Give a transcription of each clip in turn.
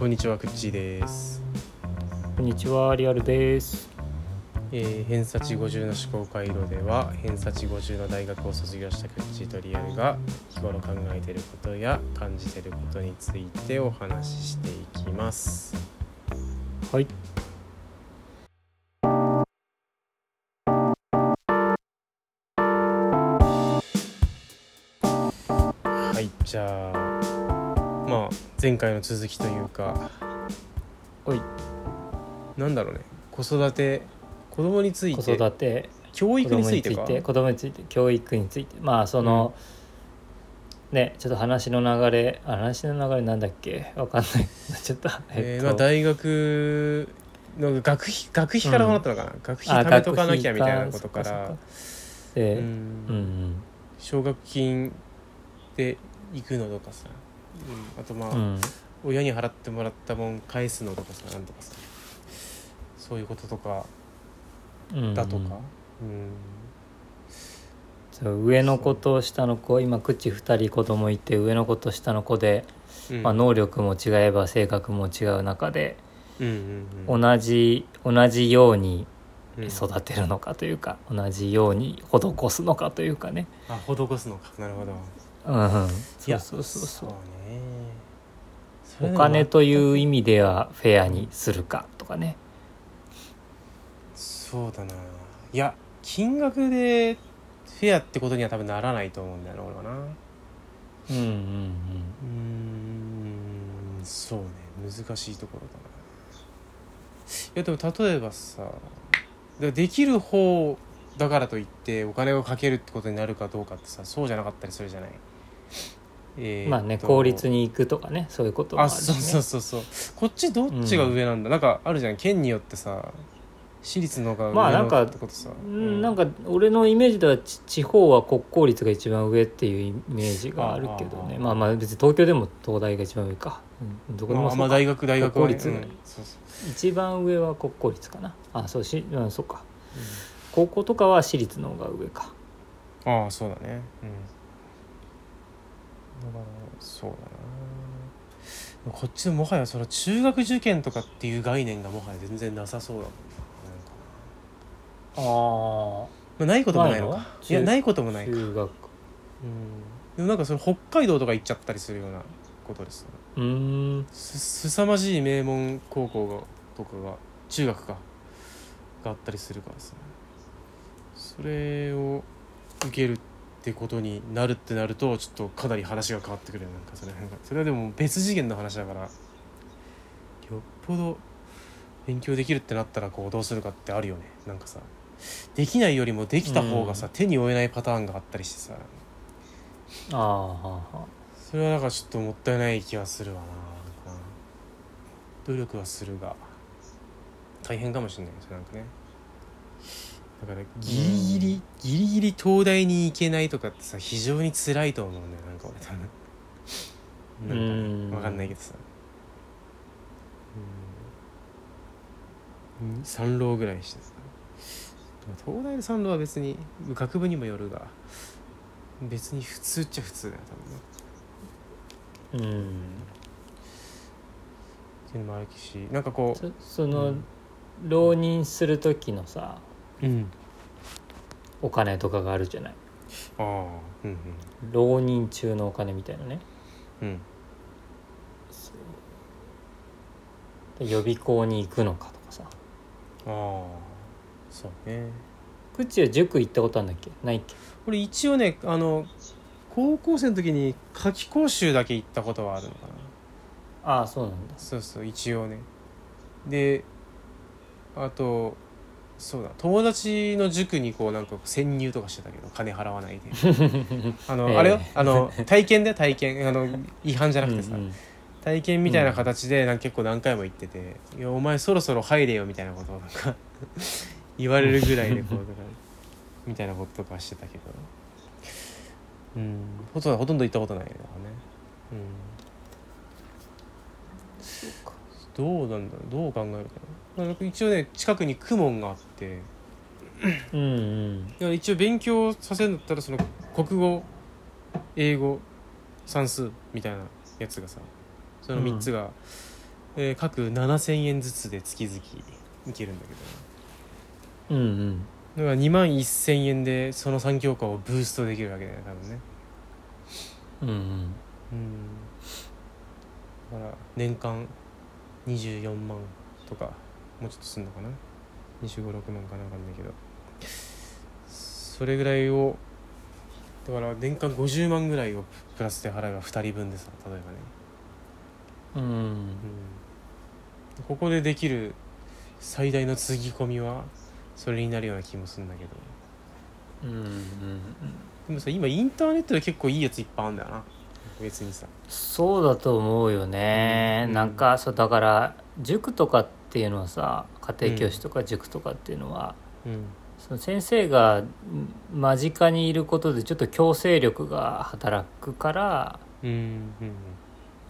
えー、こんにちはくっちーです、こんにちは、リアルです。えー、偏差値50の思考回路では偏差値50の大学を卒業したくっちーとリアルが日頃考えていることや感じていることについてお話ししていきますはい。はい前回の続きというかおい、なんだろうね。子育て子供につい子て育て、教子育についてか？子供について、教育について、まあ、その。ね、ちょっと話の流れ、あ話の流れなんだっけ、わかんない。ちょっと、えーえっと、まあ大学の学費学費からもらったのかな、学費あ貯めとかなきゃみたいなことかそっらそっで、ううん、うん。ん、奨学金で行くのとかさ、うんあとまあ、うん、親に払ってもらったもん返すのとかさなんとかさ。そういうこととか。うん、だとか、うん。そう上の子と下の子今口2人子供いて上の子と下の子で、うん。まあ、能力も違えば性格も違う中でうんうんうん。同じ同じようにうん。育てるのかというか、同じように施すのかというかね、あ施すのか。なるほど。うんうん、いやそうそうそう。そうねお金という意味ではフェアにするかとかね。そうだな。いや金額でフェアってことには多分ならないと思うんだよな俺はな。うんうん。うーんそうね。難しいところだな。いやでも例えばさでできる方だからといってお金をかけるってことになるかどうかってさそうじゃなかったりするじゃない、えーっとまあね公立に行くとかねそういうこともああるし、ね、そうそうそうそう。こっちどっちが上なんだ、なんかあるじゃん県によってさ私立の方が上のまあなんかってことさ、うんなんか俺のイメージではち地方は国公立が一番上っていうイメージがあるけどね。まあまあ別に東京でも東大が一番上か、うん、どこでもまあ、そうか。まあ大学大学はね。国公立一番上は国公立かな。あそうし、うん、そうか高校とかは私立の方が上か。ああそうだね。うん。だからそうだな。こっちのもはやその中学受験とかっていう概念がもはや全然なさそうだもんななんか。あまあ、ないこともないのか。ないやないこともないか、うん、中学でもなんかその北海道とか行っちゃったりするようなことですうーん。すすさまじい名門高校がとかが中学か。があったりするからさ。それを受けるってことになるってなるとちょっとかなり話が変わってくるよなんかそれなんかそれはでも別次元の話だからよっぽど勉強できるってなったらこうどうするかってあるよね。なんかさできないよりもできた方がさ、うん。手に負えないパターンがあったりしてさ。ああはあはあそれはなんかちょっともったいない気はするわな。努力はするが大変かもしれないですなんかねだからギリギリ、ギリギリ東大に行けないとかってさ非常に辛いと思うんだよなんか俺多分。なんかうんわかんないけどさ。うん。三浪ぐらいしてさ。東大の三浪は別に学部にもよるが別に普通っちゃ普通だよ多分ね。うん。っていうのもあるしなんかこそそうの、うん。浪人する時のさううん。お金とかがあるじゃない。ああうん浪人中のお金みたいなね。うん。う予備校に行くのかとかさ。ああそうね。口は塾行ったことあるんだっけ？ないっけ？これ一応ねあの高校生の時に夏期講習だけ行ったことはあるのかな。ああそうなんだ。そうそう一応ね。であとそうだ。友達の塾にこうなんか潜入とかしてたけど金払わないで。あの、ええ。あれよ？あの体験で体験。あの違反じゃなくてさ、うんうん。体験みたいな形でなんか結構何回も行ってて「いやお前そろそろ入れよ」みたいなことをなんか 言われるぐらいでこう だからみたいなこととかしてたけど。うん。ほとんどほとんど行ったことないだからね。うん。どうなんだろう。どう考えるかな一応ね近くに公文があって。うんうん。一応勉強させるんだったらその国語英語算数みたいなやつがさそその3つが、えー各7000円ずつで月々いけるんだけど。うんうん。だから2万1000円でその3教科をブーストできるわけだよね多分ね。うんうん。うん。だから年間24万とかもうちょっとすんのかな？2 5 6万かな？分かんないけど。それぐらいをだから年間50万ぐらいをプラスで払えば2人分でさ例えばね、うん。うん、ここでできる最大のつぎ込みはそれになるような気もするんだけど。うんうんうん。でもさ今インターネットで結構いいやついっぱいあるんだよな。別にさ。そうだと思うよね、うん。なんかそうだから塾とかっていうのはさ家庭教師とか塾とかっていうのは、うん。その先生がん間近にいることでちょっと強制力が働くからうんうん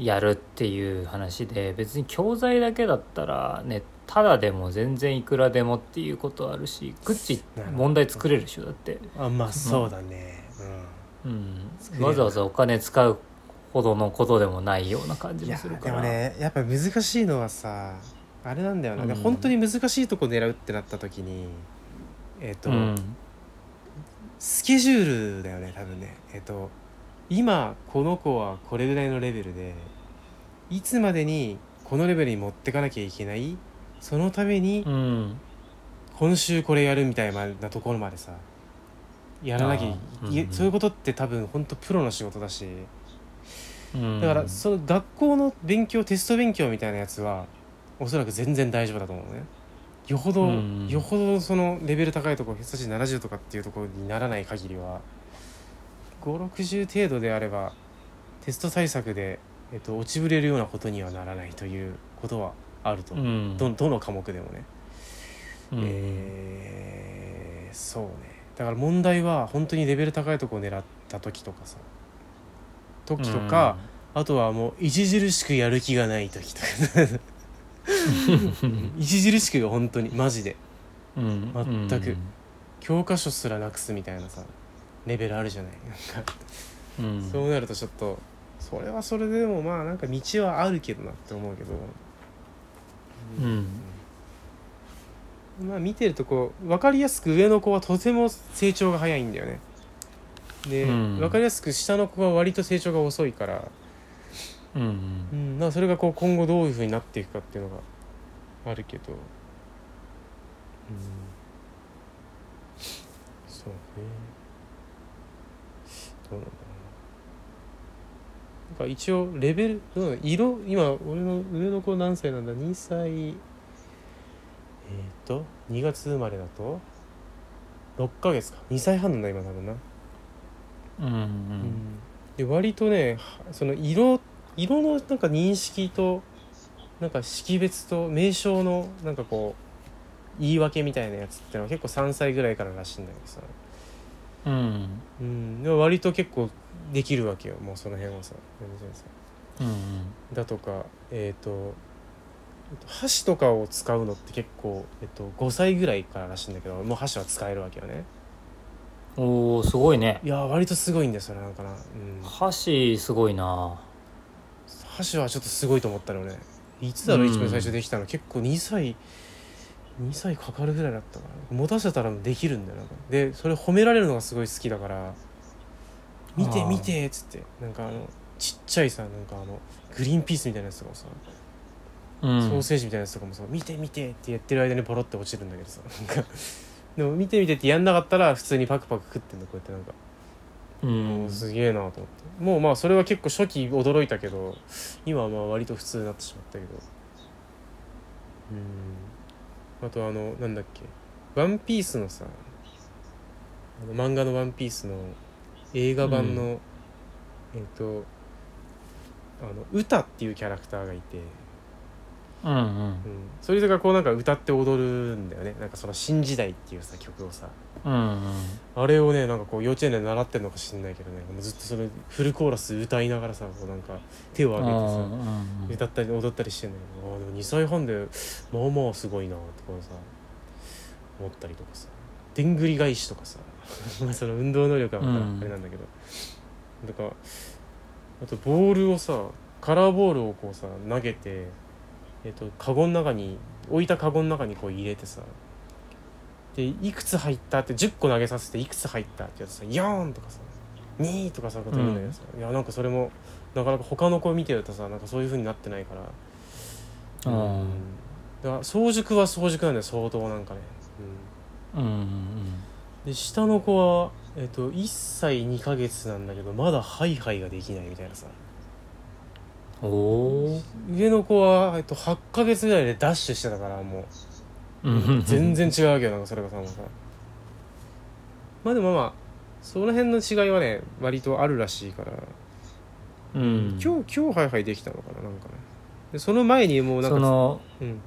やるっていう話で別に教材だけだったらねただでも全然いくらでもっていうことあるしグッチ問題作れるでしょだって、あまあそうだね。うん。作れ、るわざわざお金使うほどのことでもないような感じもするから。でもねやっぱ難しいのはさあれなんだよな、でうん。本当に難しいとこ狙うってなった時にえっ、と、うん。スケジュールだよね多分ね。えっ、と今この子はこれぐらいのレベルでいつまでにこのレベルに持ってかなきゃいけないそのためにうん。今週これやるみたいなところまでさやらなきゃうんうん。そういうことって多分本当プロの仕事だし。うん。だからその学校の勉強テスト勉強みたいなやつはおそらく全然大丈夫だと思うね。よほど、うんよほどそのレベル高いところ偏差値70とかっていうところにならない限りは560程度であればテスト対策で、えっと、落ちぶれるようなことにはならないということはあると。思う、うん。どどの科目でもね、うん。えーそうね。だから問題は本当にレベル高いところを狙った時とかさ。時とか、あとはもう著しくやる気がない時とか 著しくよ本当に。マジで。うん全く教科書すらなくすみたいなさレベルあるじゃない。なんかうんそうなるとちょっとそれはそれでもまあなんか道はあるけどなって思うけど。うん。まあ見てるとこう分かりやすく上の子はとても成長が早いんだよね。で、うん。分かりやすく下の子は割と成長が遅いからうんうん、まあそれがこう今後どういうふうになっていくかっていうのがあるけど、うん、そうね。どうなんだろうな。なんか一応レベルどう色今俺の上の子何歳なんだ？2歳。えっ、と2月生まれだと？6ヶ月か。2歳半なんだ今多分な。うん。うん。で割とねはその色色のなんか認識となんか識別と名称のなんかこう言い訳みたいなやつってのは結構3歳ぐらいかららしいんだけどさ、うん。うん、でも割と結構できるわけよ。もうその辺はさ。全然さ。うんだとかえっ、とえっと箸とかを使うのって結構、えっと、5歳ぐらいかららしいんだけどもう箸は使えるわけよね。おおすごいね。いやー割とすごいんだよそれなんかな、うん、箸すごいな箸はちょっとすごいと思ったのね。いつだろう？うん。一番最初できたの、結構2歳2歳かかるぐらいだったかな。持たせたらできるんだよ。なんかでそれ褒められるのがすごい好きだから「見て見て」っつって。なんかあのちっちゃいさなんかあのグリーンピースみたいなやつとかもさ、うん。ソーセージみたいなやつとかもさ「見て見て」ってやってる間にポロって落ちるんだけどさなんか。でも見て見てってやんなかったら普通にパクパク食ってんのこうやってなんか。うん。すげえなと思ってもうまあそれは結構初期驚いたけど今はまあ割と普通になってしまったけど。うん。あとあのなんだっけ「ワンピースのさあの漫画の「ワンピースの映画版の、うえっ、とあの歌っていうキャラクターがいて、うんうん。うん、それがこうなんか歌って踊るんだよね。なんかその「新時代」っていうさ曲をさ。うんうん。あれをねなんかこう幼稚園で習ってんのか知んないけどね。もうずっとそれフルコーラス歌いながらさこうなんか手をう挙げてさんうん歌ったり踊ったりしてんだけど。あーでも2歳半でまあまあすごいなとかさ思ったりとかさ。でんぐり返しとかさ。まあその運動能力はあれなんだけど、だからあとボールをさカラーボールをこうさ投げてえっとカゴの中に置いたカゴの中にこう入れてさでいくつ入ったって10個投げさせていくつ入ったってやつさ4とかさ2とかさこと言うんだけどさ、いやなんかそれもなかなか他の子見てるとさなんかそういう風になってないからうん。だから早熟は早熟なんだよ相当なんかね、うん。うんうん、で下の子は、えっと1歳2ヶ月なんだけどまだハイハイができないみたいなさおお上の子は、えっと、8ヶ月ぐらいでダッシュしてたからもう。ー全然違うわけよなんかそれがさもうさまあでもまあその辺の違いはね割とあるらしいから、うん。今日今日ハイハイできたのかななんかね。でその前にもうなんかそのうんうん。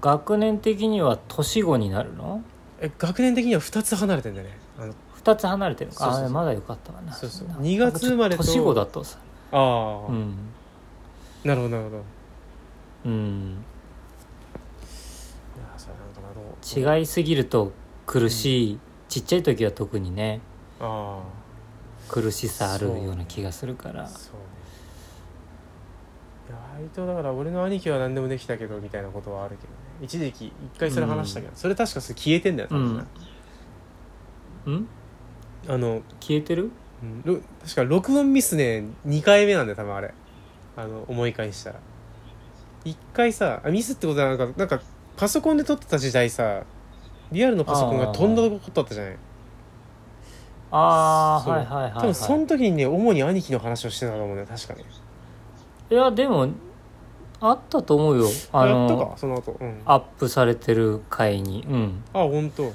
学年的には年子になるの？え学年的には2つ離れてんだよね。あの2つ離れてるのか。あまだよかったかな。そうそう。なんか二月生まれと年子だとさ。ああ、うんなるほどなるほど。うん。違いすぎると苦しい、ちっちゃい時は特にね。あ苦しさあるような気がするから。あそうね。いや割とだから俺の兄貴は何でもできたけどみたいなことはあるけどね。一時期一回それ話したけど、それ確かそれ消えてんだよ多分な、うん？あの、消えてる？うん。ろ確か録音ミスね2回目なんだよ多分あれあの思い返したら。1回さあミスってことはなんかなんかパソコンで撮ってた時代さリアルのパソコンが飛んだことあったじゃない？ああはいはいはい、多分そのはい、時にね主に兄貴の話をしてたと思うんだよ確かねいやでもあったと思うよ。あやったのかその後。うん。アップされてる回に。うん。あ本当。うん。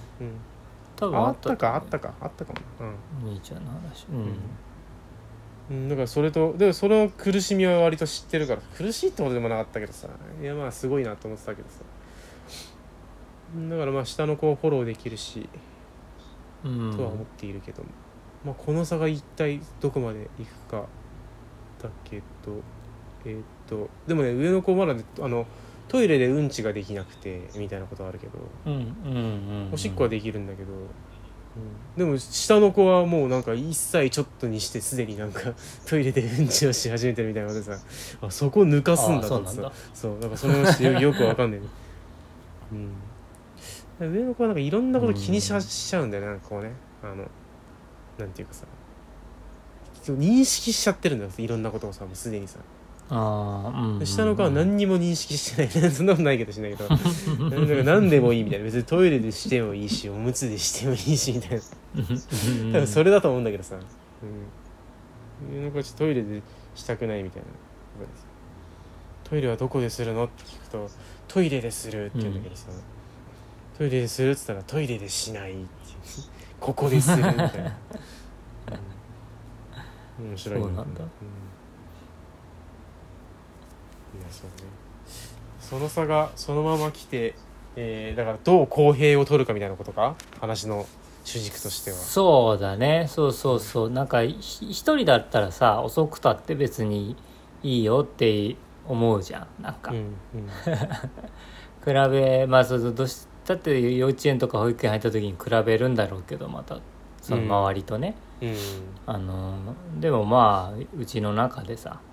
多分ああったかあったかあったかも。な兄ちゃんの話。ううん、うん、だからそれとでもその苦しみは割と知ってるから。苦しいってことでもなかったけどさ。いやまあすごいなと思ってたけどさ。うんだからまあ下の子をフォローできるしうん。とは思っているけども、まあこの差が一体どこまでいくかだけどえーっとでもね上の子まだねあのトイレでうんちができなくてみたいなことはあるけど。うんうんうんおしっこはできるんだけど、うんでも下の子はもうなんか1歳ちょっとにしてすでになんか トイレでうんちをし始めてるみたいなことでさ。あそこ抜かすんだと思ってさあそうなんだ。そうなんかそれもよよくわかんない。ねうん。上の子はなんかいろんなこと気にしちゃうんだよねなんかこうね。あのなんていうかさ。認識しちゃってるんだよいろんなことをさもうすでにさああうん。で下の子は何にも認識してない。そんなことないけどしないけど。なんか何でもいいみたいな。別にトイレでしてもいいしおむつでしてもいいしみたいな。多分それだと思うんだけどさ、うん、トイレでしたくないみたいなトイレはどこでするの？って聞くとトイレでするって言うんだけどさ、トイレでするって言ったらトイレでしないってここでするみたいな、うん、面白いそうなんだ。うんね。その差がそのまま来て、えーだからどう公平を取るかみたいなことか？話の主軸としては。そうだね。そうそうそう。なんかひ一人だったらさ遅くたって別にいいよって思うじゃんなんか、うんうん。比べまあそうどうしだって幼稚園とか保育園入った時に比べるんだろうけどまたその周りとね、うん。あのでもまあうちの中でさうん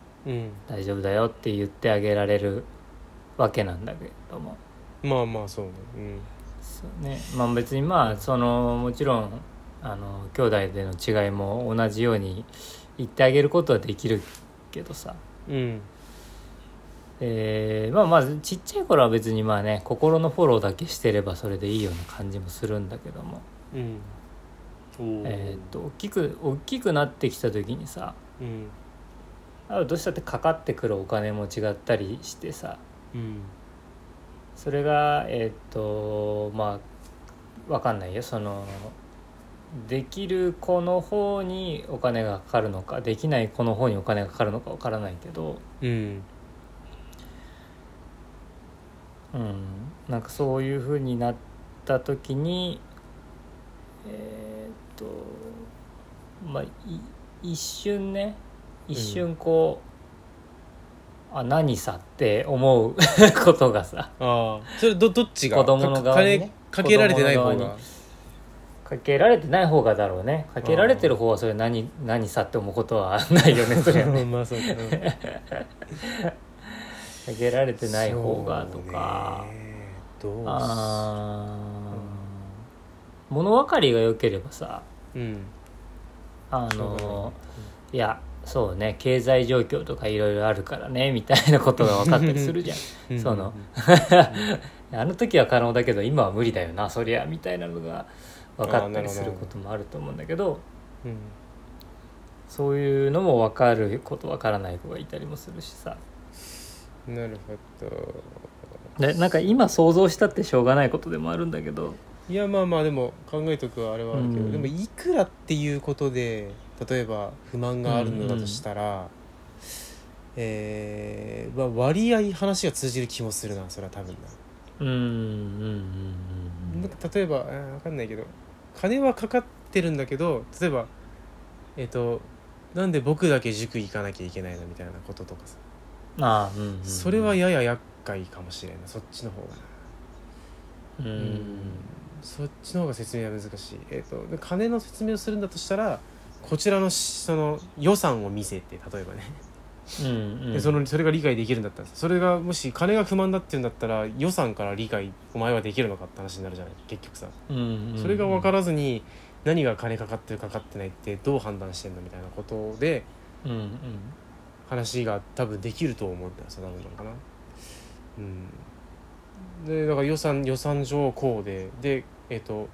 大丈夫だよって言ってあげられるわけなんだけども。まあまあそうね。そうね。まあ別にまあそのもちろんあの兄弟での違いも同じように言ってあげることはできるけどさ。うん。うんえーまあまずちっちゃい頃は別にまあね心のフォローだけしてればそれでいいような感じもするんだけども、うん。えーっと大きく大きくなってきた時にさうん。あどうしたってかかってくるお金も違ったりしてさ。うん。それがえーっとまあわかんないよ。そのできる子の方にお金がかかるのかできない子の方にお金がかかるのかわからないけど。うん。うん、なんかそういう風になった時にえーっとまあい一瞬ね一瞬こう、あ何さって思う ことがさ。ああ。それどどっちが？子供の側にね。か金かけられてない方が。子供の側に。かかけられてない方がだろうね。かけられてる方はそれ何何さって思うことはないよねそれはね。まあそうか、う んかけられてない方がとか、そうね。どうあー。物分かりが良ければさ。うん。あそうだのいやそうね経済状況とかいろいろあるからねみたいなことが分かったりするじゃん。うん。その あの時は可能だけど今は無理だよなそりゃみたいなのが分かったりすることもあると思うんだけどうん。そういうのも分かること分からない子がいたりもするしさ。なるほど。でなんか今想像したってしょうがないことでもあるんだけど。いやまあまあでも考えとくはあれはあるけど、うん。でもいくらっていうことで例えば不満があるのだとしたら、えーまあ、割合話が通じる気もするなそれは多分な。うんうんうんなんか例えば、あーわかんないけど金はかかってるんだけど例えばえっ、となんで僕だけ塾行かなきゃいけないのみたいなこととかさ、うんああうんうんうん。それはやや厄介かもしれんなそっちの方が。なううん。んそっちの方が説明は難しい、えー、とで金の説明をするんだとしたらこちらのしその予算を見せて例えばね、うんうん。でそのそれが理解できるんだったらそれがもし金が不満だっていうんだったら予算から理解お前はできるのかって話になるじゃない結局さ。うんうん。それが分からずに何が金かかってるかかってないってどう判断してんのみたいなことでうんうん。話が多分できると思うんだよそ多分なのかな。うん。でだから予算予算上こうででえっ、と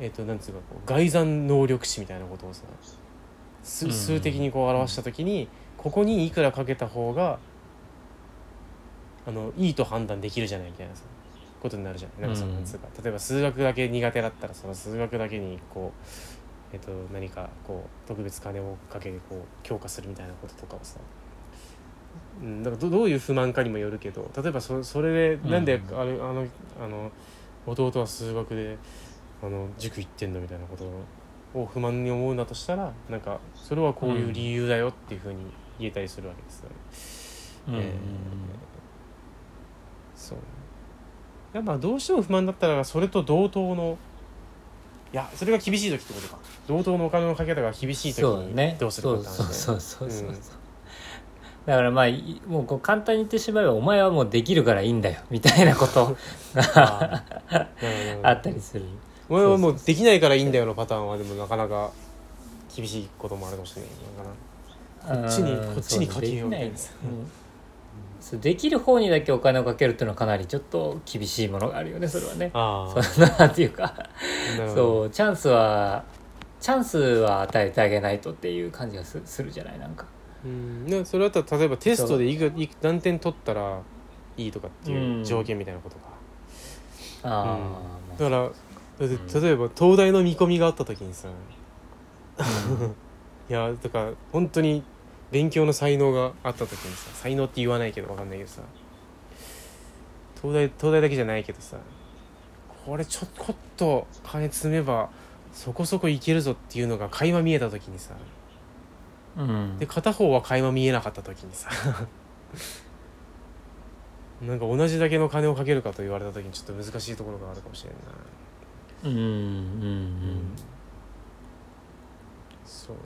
えっ、となんつうかこう概算能力値みたいなことをさすうん数的にこう表した時にここにいくらかけた方があのいいと判断できるじゃないみたいなさことになるじゃんなんかそのうんなんつうか例えば数学だけ苦手だったらその数学だけにこうえっと、何かこう特別金をかけてこう強化するみたいなこととかをさ、うん、だからどどういう不満かにもよるけど例えばそそれでなんでうん。あれ、あのあの弟は数学であの塾行ってんのみたいなことを不満に思うんだとしたらなんかそれはこういう理由だよっていうふうに言えたりするわけですよね。うん。うんえーそう。やっぱどうしても不満だったらそれと同等のいやそれが厳しい時ってことか。同等のお金のかけ方が厳しい時にどうするかって話ねそうそうそうそうそうう。ん。だからまあいもうこう簡単に言ってしまえばお前はもうできるからいいんだよみたいなことが あったりするお前はもうできないからいいんだよのパターンはでもなかなか厳しいこともあるかもしれないのかなこっちにうんこっちにかけようみたいな。そうできないうん。そうできる方にだけお金をかけるっていうのはかなりちょっと厳しいものがあるよねそれはね。ああ。そのなんていうか。そうチャンスはチャンスは与えてあげないとっていう感じがすするじゃないなんか。うん。でそれだったら例えばテストでいくいく何点取ったらいいとかっていう条件みたいなことか、ああ、まあ。だからだって例えば東大の見込みがあった時にさ いやだから本当に勉強の才能があった時にさ才能って言わないけど分かんないけどさ東大東大だけじゃないけどさこれちょこっと金積めばそこそこいけるぞっていうのが垣間見えた時にさうん。で片方は垣間見えなかった時にさなんか同じだけの金をかけるかと言われた時にちょっと難しいところがあるかもしれんなうんうんうんそうね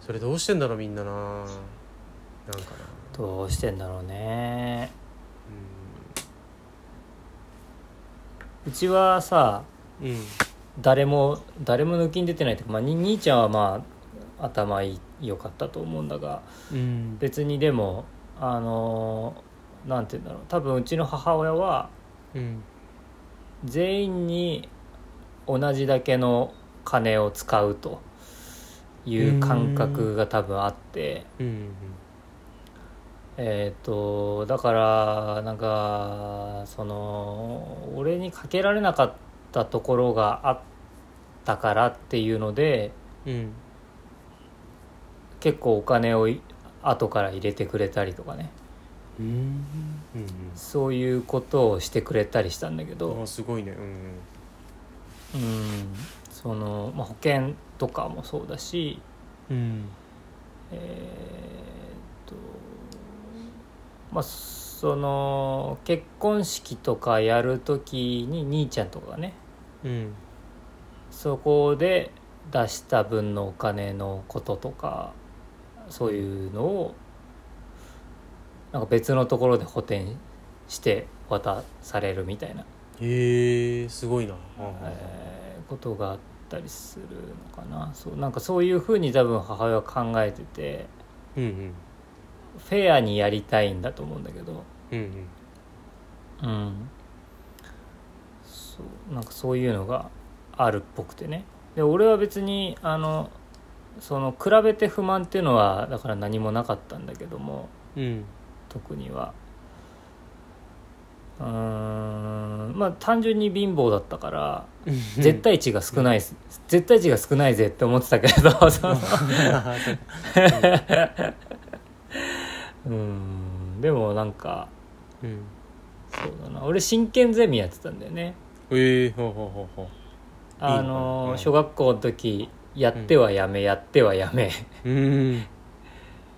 それどうしてんだろうみんなななんかなどうしてんだろうねうちはさうん誰も誰も抜きに出てないとか、まあ、兄ちゃんはまあ頭良かったと思うんだがうん別にでもあのなんて言うんだろう多分うちの母親はうん全員に同じだけの金を使うという感覚が多分あってうん。えっ、とだからなんかその俺にかけられなかったところがあったからっていうのでうん。結構お金をい後から入れてくれたりとかねそういうことをしてくれたりしたんだけうんど。あ、すごいね。うん。うん、その、まあ、保険とかもそうだしうん。えーっとまあその結婚式とかやる時に兄ちゃんとかがねうん。そこで出した分のお金のこととかそういうのをなんか別のところで補填して渡されるみたいな、へえすごいな、えーことがあったりするのかな。そうなんかそういうふうに多分母親は考えててうんうん。フェアにやりたいんだと思うんだけど。うんうん。うん。そうなんかそういうのがあるっぽくてね。で俺は別にあのその比べて不満っていうのはだから何もなかったんだけども。うん特には。うーんまあ単純に貧乏だったから絶対値が少ない絶対値が少ないぜって思ってたけれどそううん。でもなんかうん。そうだな。俺真剣ゼミやってたんだよね。ええほうほうほうほあいいのな小学校の時やってはやめ、やってはやめ。ううん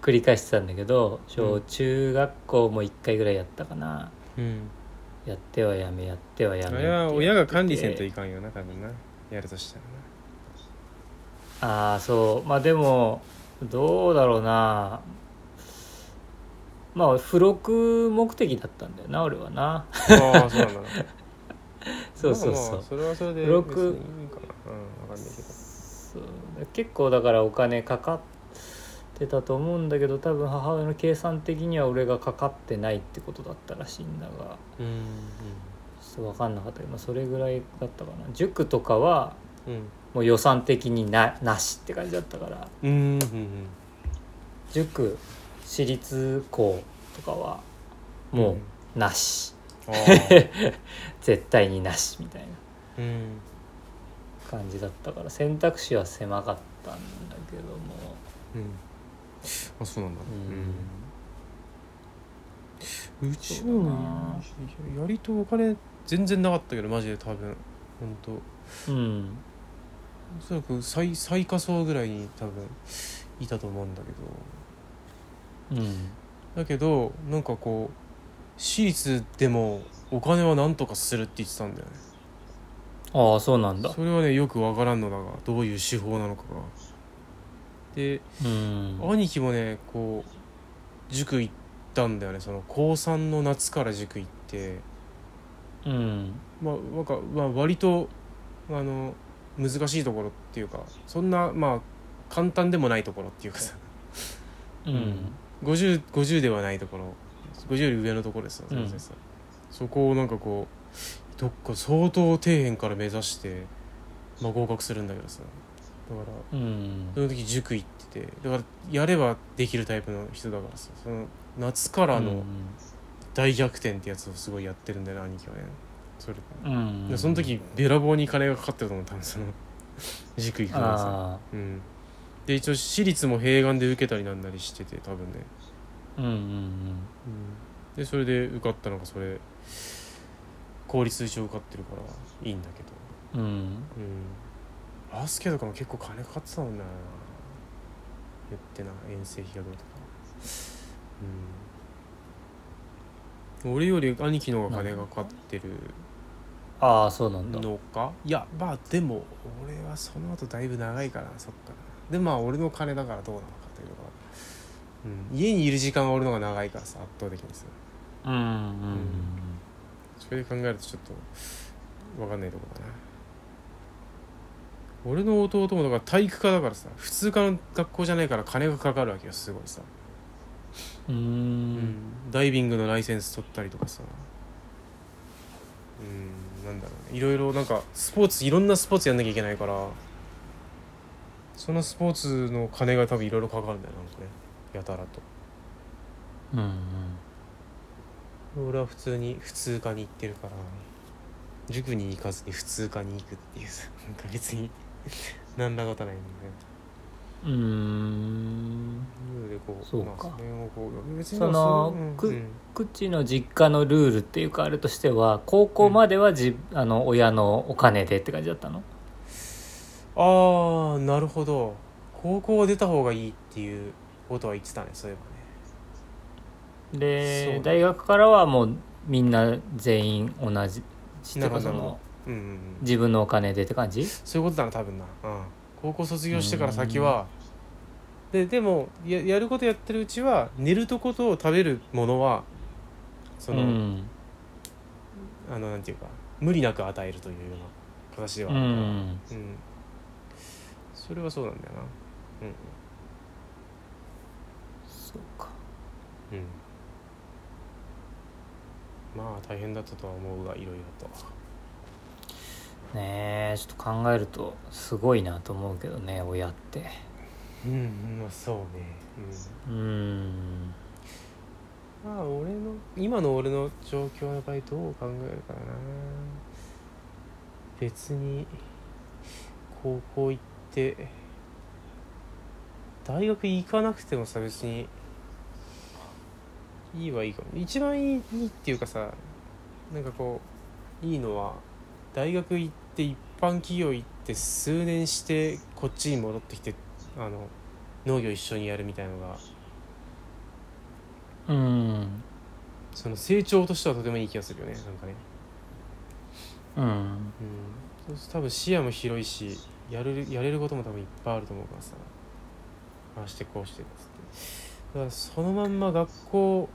繰り返してたんだけど小中学校も1回ぐらいやったかな。うん。やってはやめやってはやめあれは親が管理せんといいかんよな多分な。やるとしたらああそう。まあでもどうだろうな。まあ付録目的だったんだよな俺はな。なああそうなんだ。なそうそう。まあまあそうそれはそれで付録別にいいかな。うんわかんないけど。そう。結構だからお金かかってたと思うんだけど多分母親の計算的には俺がかかってないってことだったらしいんだが。うんちょっと分かんなかったけど、まあ、それぐらいだったかな。塾とかはうんもう予算的にななしって感じだったから。うんうんうん塾私立校とかはもうなし、絶対になしみたいな。うん。感じだったから選択肢は狭かったんだけども。うんあそうなんだ。うん。うん。うちそうだのなやりとお金全然なかったけどマジで多分。本当うん。おそらく最最下層ぐらいに多分いたと思うんだけど。うん。だけどなんかこう私立でもお金はなんとかするって言ってたんだよね。ああそうなんだ。それはねよくわからんのだがどういう手法なのかがでうん。兄貴もねこう塾行ったんだよね。その高3の夏から塾行って。うん。まあなんか、まあ、割とあの難しいところっていうかそんなまあ簡単でもないところっていうかさ。うん、50, 50ではないところ。50より上のところですよ、うん。そこをなんかこうどっか相当底辺から目指して、まあ、合格するんだけどさ。だからうん。その時塾行っててだからやればできるタイプの人だからさその夏からの大逆転ってやつをすごいやってるんだよね兄貴はね。それうん。でその時べらぼうに金がかかってると思う多分その塾行くからさ。あうん。で一応私立も併願で受けたりなんなりしてて多分ね。あうんうん。うん。でそれで受かったのがそれ公立一応受かってるからいいんだけど。うんうん。うんバスケとかも結構金かかってたもんな。言ってな遠征費がどうとか。うん。俺より兄貴の方が金がかかってるああそうなんだ。のか？いやまあでも俺はその後だいぶ長いからそっかなでまあ俺の金だからどうなのかというのが、うん、家にいる時間が俺の方が長いからさ圧倒的にさ。うんうんそれで考えるとちょっと分かんないところだな俺の弟もだから体育科だからさ普通科の学校じゃないから金がかかるわけよすごいさ、うん。ううん。ダイビングのライセンス取ったりとかさ。うんなんだろうね。いろいろなんかスポーツいろんなスポーツやんなきゃいけないからそのスポーツの金が多分いろいろかかるんだよなんかね。やたらと。うん。俺は普通に普通科に行ってるから塾に行かずに普通科に行くっていうさなんか別に 何らことないんだうん。でこうそうか。まあ、それをこう別にそのくうんうん。口の実家のルールっていうかあれとしては高校まではじ、あの親のお金でって感じだったの？ああなるほど。高校は出た方がいいっていうことは言ってたねそういえばね。でだ大学からはもうみんな全員同じしてかそのうんうんうん。自分のお金でって感じ？そういうことだな多分な、うん、高校卒業してから先は。ででもややることやってるうちは寝るとこと食べるものはその、うん。あのなんていうか無理なく与えるというような形ではうあるから、ん。うん。それはそうなんだよな。そうかうんうん。まあ大変だったとは思うがいろいろとねえちょっと考えるとすごいなと思うけどね親って。うんまあそうね。うん。うん。まあ俺の今の俺の状況の場合どう考えるかな。別に高校行って大学行かなくてもさ別にいいはいいかも。一番いいいいっていうかさなんかこういいのは大学行って一般企業行って数年してこっちに戻ってきてあの農業一緒にやるみたいのがうん。その成長としてはとてもいい気がするよねなんかね。うん。うん。そう多分視野も広いしやるやれることも多分いっぱいあると思うからさ。ああしてこうしてっつって。だからそのまんま学校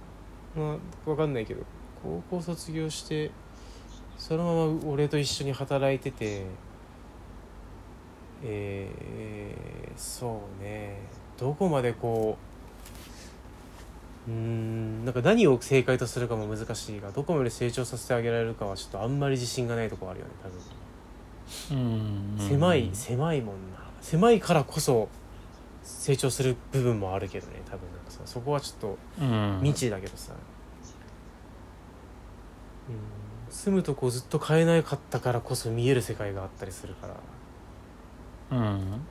まあ分かんないけど高校卒業してそのまま俺と一緒に働いててえー、そうね。どこまでこううーんなんか何を正解とするかも難しいがどこまで成長させてあげられるかはちょっとあんまり自信がないところあるよね多分。うん。狭い狭いもんな。狭いからこそ成長する部分もあるけどね多分。なんかさそこはちょっとうん。未知だけどさ、うん、住むとこずっと変えなかったからこそ見える世界があったりするから。うん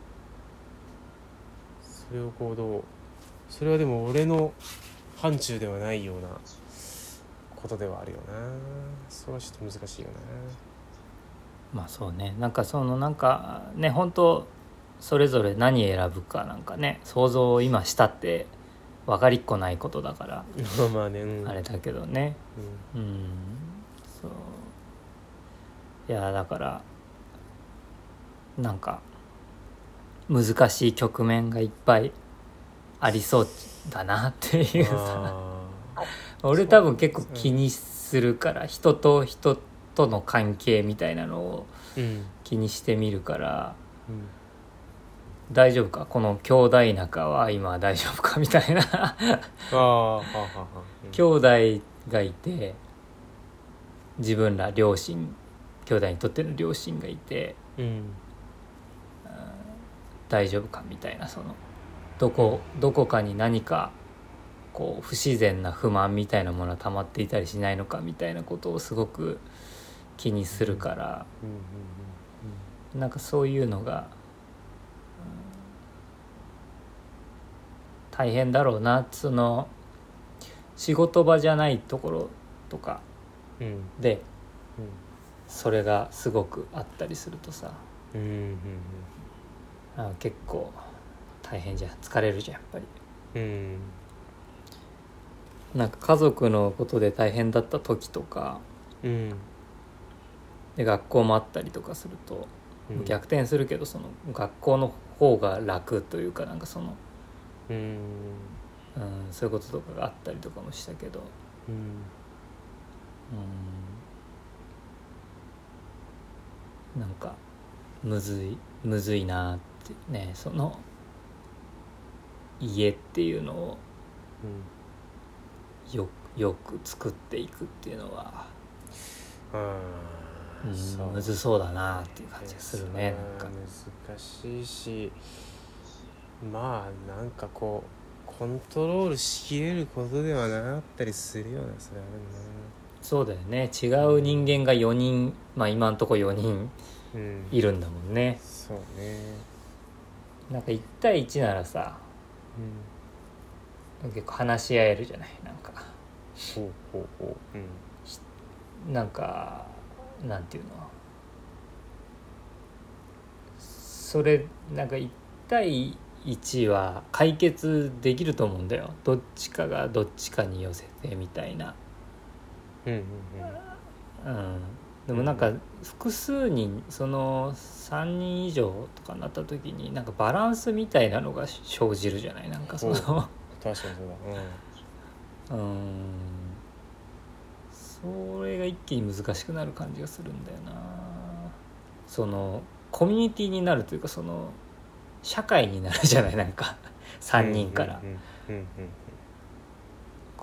それをこうどうそれはでも俺の範疇ではないようなことではあるよな。それはちょっと難しいよな。まあそうね。なんかそのなんかね本当それぞれ何選ぶかなんかね想像を今したって分かりっこないことだから。まあまあねうん。あれだけどね。うん。うんいやだからなんか難しい局面がいっぱいありそうだなっていうさ。あ俺多分結構気にするから人と人との関係みたいなのを気にしてみるからうん。大丈夫か？この兄弟仲は今大丈夫か？みたいな。兄弟がいて自分ら両親兄弟にとっての両親がいてうん。大丈夫かみたいなそのどこどこかに何かこう不自然な不満みたいなものが溜まっていたりしないのかみたいなことをすごく気にするからうなんかそういうのが、うん大変だろうなその仕事場じゃないところとかでそれがすごくあったりするとさ。うんうんうん。あ結構大変じゃん。疲れるじゃんやっぱり。うん。なんか家族のことで大変だった時とか。うん。で学校もあったりとかするとうん。逆転するけどその学校の方が楽というかなんかその、うん。うん、そういうこととかがあったりとかもしたけど、うん。うん、なんかむずいむずいなってねその家っていうのをよよく作っていくっていうのは、ううんん、そう。むずそうだなっていう感じがするねなんか。難しいしまあなんかこうコントロールしきれることではなかったりするようなそれあそうだよね。違う人間が4人まあ今んとこ4人いるんだもんね。そうね。なんか1対1ならさうん。結構話し合えるじゃない？なんか。ほうほうほう。うん。なんかなんていうの？それなんか1対1は解決できると思うんだよ。どっちかがどっちかに寄せてみたいなうんでもなんか複数人その3人以上とかになった時になんかバランスみたいなのが生じるじゃないなんかその確かにそうだうんそれが一気に難しくなる感じがするんだよなそのコミュニティになるというかその社会になるじゃないなんか3人からうんうんうんうん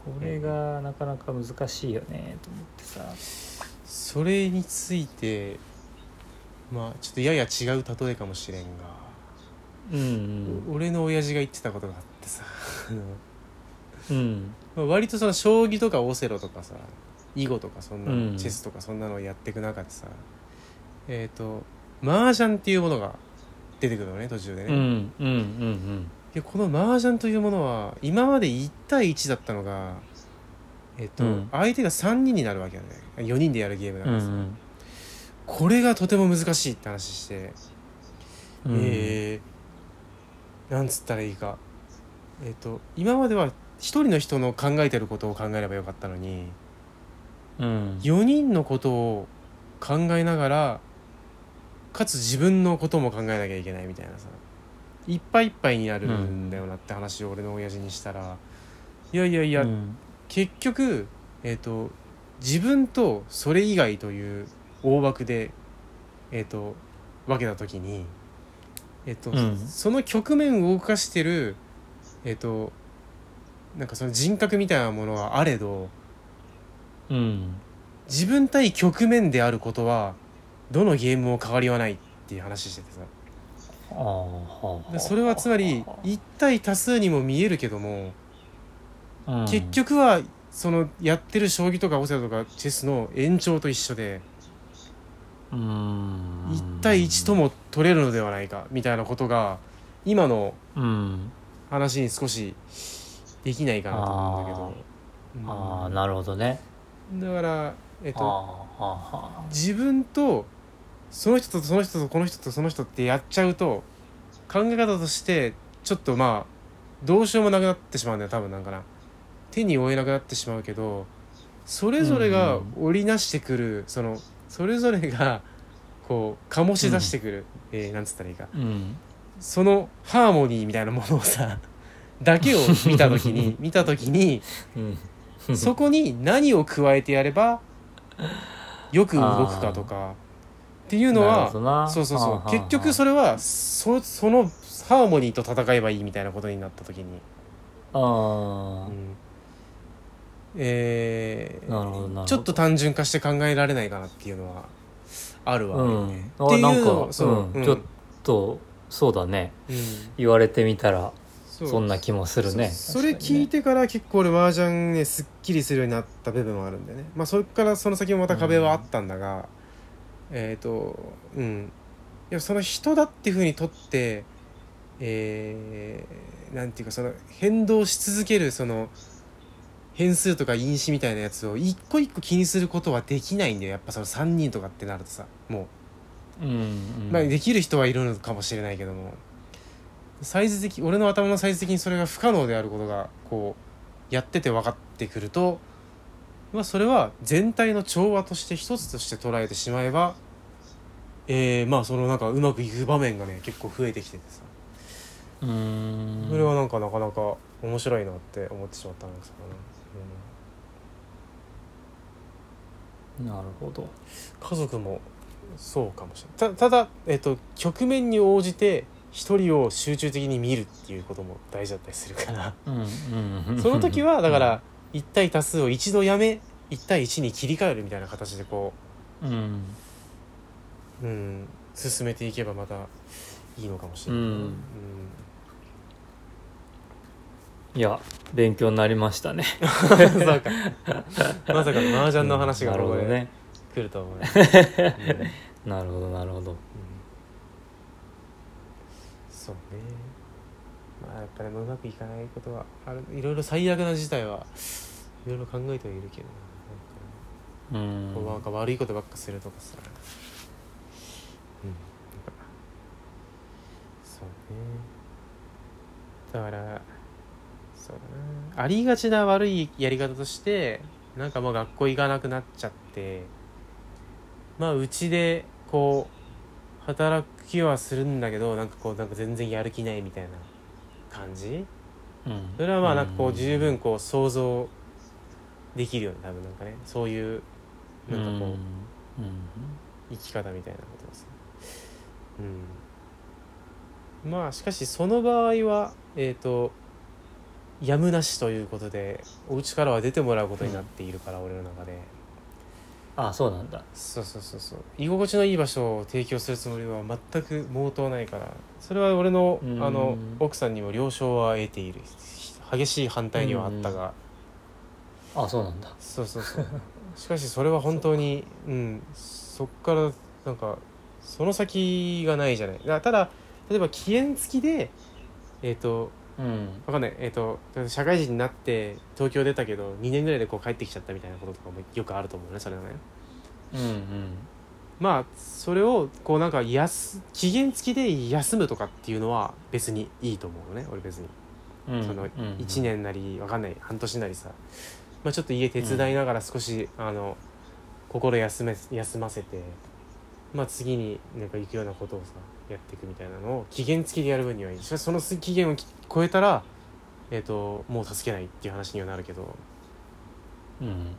これがなかなか難しいよねと思ってさ。それについてまあちょっとやや違う例えかもしれんが、うん俺の親父が言ってたことがあってさうんうん。まあ割とその将棋とかオセロとかさ囲碁とかそんなの、うん。チェスとかそんなのをやっていく中でさえっ、と麻雀っていうものが出てくるのね途中でね、うんうんうんでこの麻雀というものは今まで1対1だったのがえっ、と、うん。相手が3人になるわけだね。4人でやるゲームだうんうからさ、ん。これがとても難しいって話して、うん。えーなんつったらいいか。えっ、と今までは一人の人の考えてることを考えればよかったのにうん。4人のことを考えながらかつ自分のことも考えなきゃいけないみたいなさいっぱいいっぱいになるんだよなって話を俺の親父にしたら、いやいやいや、うん。結局、えー、と自分とそれ以外という大枠で、えー、と分けた時に、えーとうん。その局面を動かしてる、えー、となんかその人格みたいなものはあれどうん。自分対局面であることはどのゲームも変わりはないっていう話しててさでそれはつまり1対多数にも見えるけどもうん。結局はそのやってる将棋とかオセロとかチェスの延長と一緒でうん。1対1とも取れるのではないかみたいなことが今のうん。話に少しできないかなと思うんだけど。うん。ああなるほどね。だからえっあと自分とその人とその人とこの人とその人ってやっちゃうと考え方としてちょっとまあどうしようもなくなってしまうんだよ多分なんかな。手に負えなくなってしまうけどそれぞれが織りなしてくる、そのそれぞれがこう醸し出してくる、えーなんつったらいいか。うん。そのハーモニーみたいなものをさ だけを見た時に 見た時にうん。そこに何を加えてやればよく動くかとかっていうのはそうそうそう。結局それはそそのハーモニーと戦えばいいみたいなことになった時に、ああうん。えーちょっと単純化して考えられないかなっていうのはあるわ。けうん。っていうなんかのそう。うん。ちょっとそうだね。うん。言われてみたらそんな気もするね。そそれ聞いてから結構俺麻雀ねすっきりするようになった部分はあるんでね。まあそれからその先もまた壁はあったんだが、えっ、とうん。いやその人だっていうふうにとってえーなんていうかその変動し続けるその変数とか因子みたいなやつを一個一個気にすることはできないんだよ。やっぱその3人とかってなるとさもう。んうん。う、まあ、できる人はいるのかもしれないけども。サイズ的俺の頭のサイズ的にそれが不可能であることがこうやってて分かってくると、まあ、それは全体の調和として一つとして捉えてしまえば、えーまあそのなんかうまくいく場面がね結構増えてきててさ。うーん。それはなんかなかなか面白いなって思ってしまったんですよね、なるほど。うん家族もそうかもしれない。たただ、えっと局面に応じて一人を集中的に見るっていうことも大事だったりするから。うんうん。その時は だから1対多数を一度やめ1対1に切り替えるみたいな形でこうんう、うん、進めていけばまたいいのかもしれない、うん。いや勉強になりましたね。う んそうか。まさかの麻雀の話がここでね。来るとは思うん なるほどなるほど。うん。そうね。まあやっぱりうまくいかないことはある。いろいろ最悪な事態はいろいろ考えてはいるけどな。なんかうん。こうなんか悪いことばっかするとかさうんなんかそうねだからそうだな。ありがちな悪いやり方としてなんかもう学校行かなくなっちゃってまあうちでこう働く気はするんだけどなんかこうなんか全然やる気ないみたいな感じ？うん。それはまあなんかこうう十分こう想像できるよね多分なんかね。そういうなんかこううん。生き方みたいなことですねうんまあしかしその場合はえっ、とやむなしということでお家からは出てもらうことになっているから、俺の中で。あそうなんだ。そうそうそうそう。居心地のいい場所を提供するつもりは全く毛頭ないからそれは俺のうん。あの奥さんにも了承は得ている激しい反対にはあったが。あそうなんだ。そうそうそう。しかしそれは本当にうんそっからなんかその先がないじゃない。だただ例えば期限付きでえっ、とうん。わかんない。えっ、と社会人になって東京出たけど2年ぐらいでこう帰ってきちゃったみたいなこととかもよくあると思うねそれはね。うんうん。まあそれをこうなんか休期限付きで休むとかっていうのは別にいいと思うのね俺別に、うん。そのうん1年なりわかんない。半年なりさ、まあ、ちょっと家手伝いながら少し、あの心休め休ませて。まあ次になんか行くようなことをさやっていくみたいなのを期限付きでやる分にはいい。しかしその期限をき超えたらえっ、ともう助けないっていう話にはなるけど。うん。うん。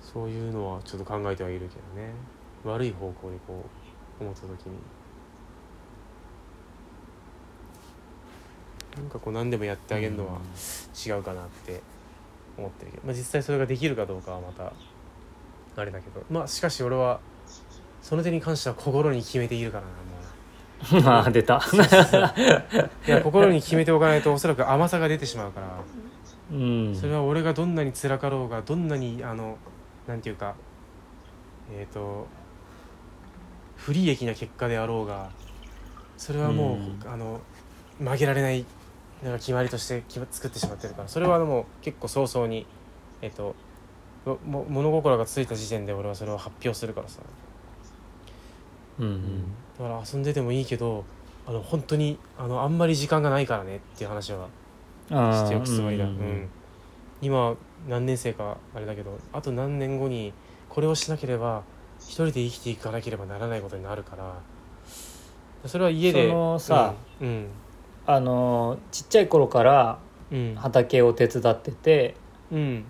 そういうのはちょっと考えてはいるけどね。悪い方向にこう思った時に。なんかこう何でもやってあげるのは違うかなって思ってるけど、まあ、実際それができるかどうかはまたあれだけど。まあしかし俺はその点に関しては心に決めているからなもう。あ出た。いや 心に決めておかないとおそらく甘さが出てしまうから。うん。それは俺がどんなに辛かろうがどんなにあのなんていうかえっ、と不利益な結果であろうがそれはもう、うん。あの曲げられないなんか決まりとして作ってしまってるから。それはもう結構早々にえっ、ともも物心がついた時点で俺はそれを発表するからさうんうん。だから遊んでてもいいけどあの本当にあのあんまり時間がないからねっていう話はあしておくつもりだ、ううんん。今何年生かあれだけどあと何年後にこれをしなければ一人で生きていかなければならないことになるからそれは家でそのさうん。あのちっちゃい頃からうん。畑を手伝っててうん。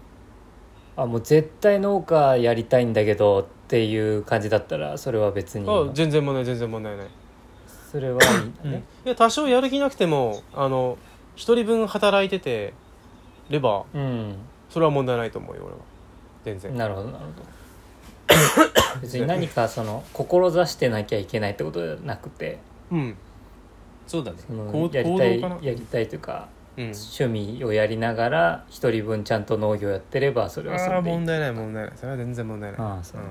あもう絶対農家やりたいんだけどっていう感じだったらそれは別にあ全然問題全然問題ない、それはいいんだうん。ね、いや多少やる気なくてもあの一人分働いててればうん。それは問題ないと思うよ俺は。全然。なるほどなるほど。別に何かその志してなきゃいけないってことじゃなくてうん。そうだね。そのやりたいやりたいというかうん。趣味をやりながら一人分ちゃんと農業やってればそれはそああれでいい。問題ない問題ない。それは全然問題ない。ああそう。うん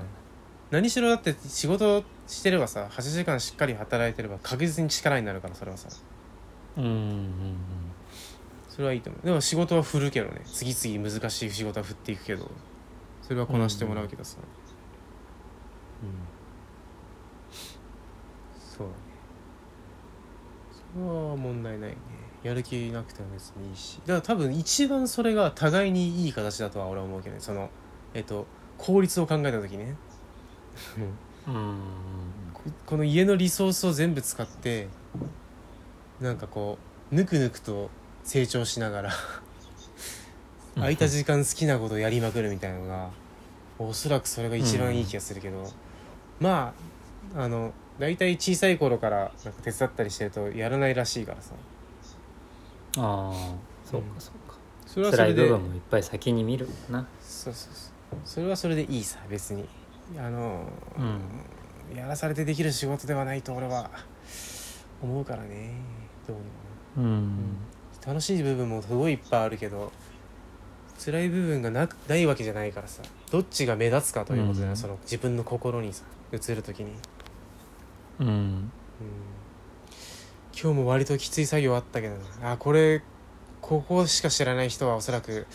何しろだって仕事してればさ8時間しっかり働いてれば確実に力になるからそれはさ。うんうんそれはいいと思う。でも仕事は振るけどね。次々難しい仕事は振っていくけど。それはこなしてもらうけどさ。そうだねそれは問題ないね。やる気なくても別にいいし。だから多分一番それが互いにいい形だとは俺は思うけどね。そのえっと効率を考えた時ねうん。うんここの家のリソースを全部使ってなんかこうぬくぬくと成長しながら空いた時間好きなことをやりまくるみたいなのがおそらくそれが一番いい気がするけど、まああの大体小さい頃からなんか手伝ったりしてるとやらないらしいからさ。ああ。そうかそうか、それはそれで辛い部分もいっぱい先に見るもんな。そうそうそう。それはそれでいいさ別にあの、うん。やらされてできる仕事ではないと俺は思うからね。どうにも。うん。楽しい部分もすごいいっぱいあるけど辛い部分がなないわけじゃないからさどっちが目立つかということだよ、うん。その自分の心にさ映る時に、うん。うん、今日も割ときつい作業あったけどなあこれここしか知らない人はおそらく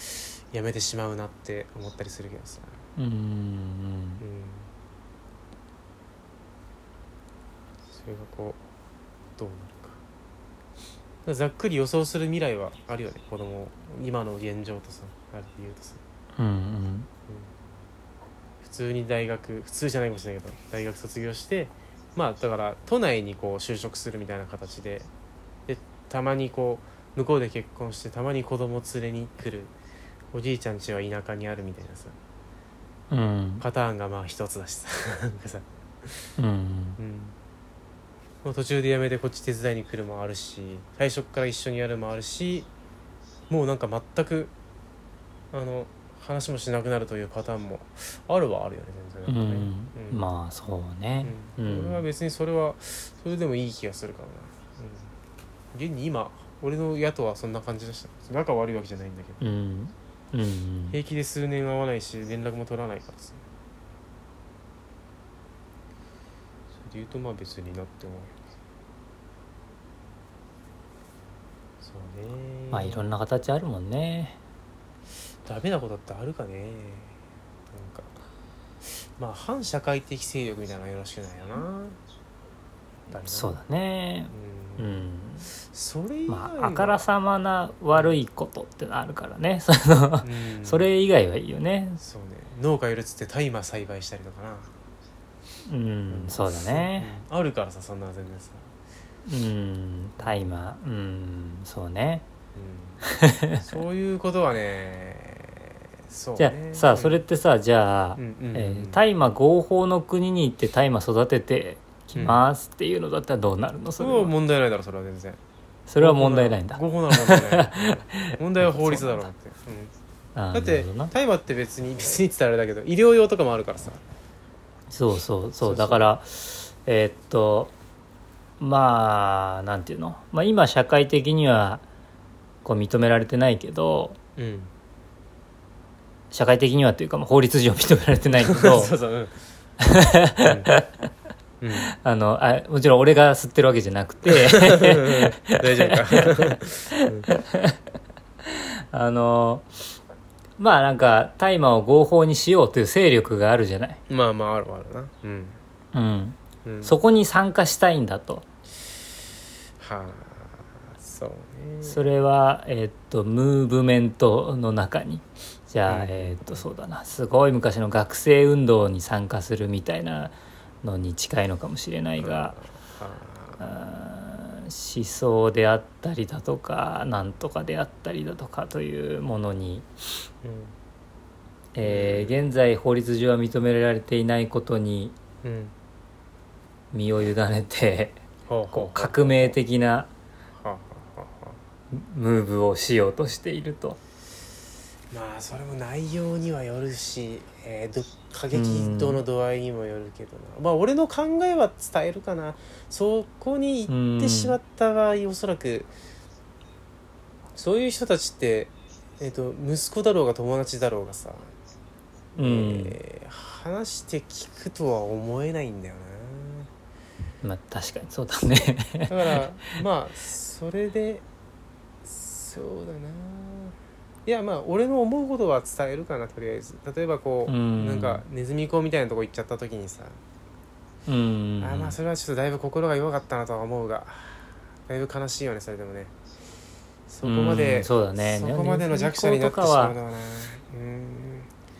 やめてしまうなって思ったりするけどさ、うん。うん。うん、それがこうどうなるか。ざっくり予想する未来はあるよね。子供今の現状とさあれで言うとさ、うんうん。うん通に大学普通じゃないかもしれないけど大学卒業してまあだから都内にこう就職するみたいな形ででたまにこう向こうで結婚してたまに子供連れに来るおじいちゃん家は田舎にあるみたいなさうん。パターンがまあ一つだしさ。なんかさ。うん。うん。もう途中で辞めてこっち手伝いに来るもあるし最初から一緒にやるもあるしもうなんか全くあの話もしなくなるというパターンもあるはあるよね全う然。なん。かね、んうん。まあそうね。うん。うん。俺は別にそれはそれでもいい気がするからな、うん、現に今俺の野党はそんな感じでした。仲悪いわけじゃないんだけど。うんうん平気で数年会わないし連絡も取らないからさ。それで言うとまあ別になって思うそうね。まあいろんな形あるもんね。ダメなことってあるかね。なんか。まあ反社会的勢力みたいなのはよろしくないよな。そうだね。ううんんそれまああからさまな悪いことってのあるからね。そのうん。それ以外はいいよね。そうね。農家いるっつって大麻栽培したりとかな。うんそうだね。うん。あるからさそんな全然さ。うん大麻。うんそうね。うん。そういうことはねそうね。じゃあさそれってさじゃあうん。うん。うん。えー大麻合法の国に行って大麻育ててきますっていうのだったらどうなるの？そそれは問題ないだろそれは全然。それは問題ないんだ。合法なら問題ないうん問題は法律だろうって、だって大麻って別に 別にって言ったらあれだけど医療用とかもあるからさ。そうそうそそううそう。だからえーっとまあなんていうの、まあ、今社会的にはこう認められてないけどうん。社会的にはというか、まあ、法律上認められてないけど。そうそううん あのあもちろん俺が吸ってるわけじゃなくて。大丈夫か。あのまあなんか大麻を合法にしようという勢力があるじゃない、まあまああるあるな。うん、うん、うん、そこに参加したいんだと。はあそうね。それはえーっとムーブメントの中に。じゃあ、うん。えーっとそうだな。すごい昔の学生運動に参加するみたいなのに近いのかもしれないが、思想であったりだとかなんとかであったりだとかというものに、えー現在法律上は認められていないことにうん。うん身を委ねてほうほうほうこう革命的なムーブをしようとしていると。まあそれも内容にはよるし、えーど過激度の度合いにもよるけどな、まあ俺の考えは伝えるかな。そこに行ってしまった場合おそらくそういう人たちって、えー、と息子だろうが友達だろうがさ、うん。えー話して聞くとは思えないんだよまあ確かにそうだね。な だからまあそれでそうだないやまあ俺の思うことは伝えるかなとりあえず。例えばこう、うん。なんかネズミ講みたいなとこ行っちゃった時にさ、うん。あまあそれはちょっとだいぶ心が弱かったなとは思うがだいぶ悲しいよねそれでもね。そこまで、うんそうだね。そこまでの弱者になってしまうのはな。う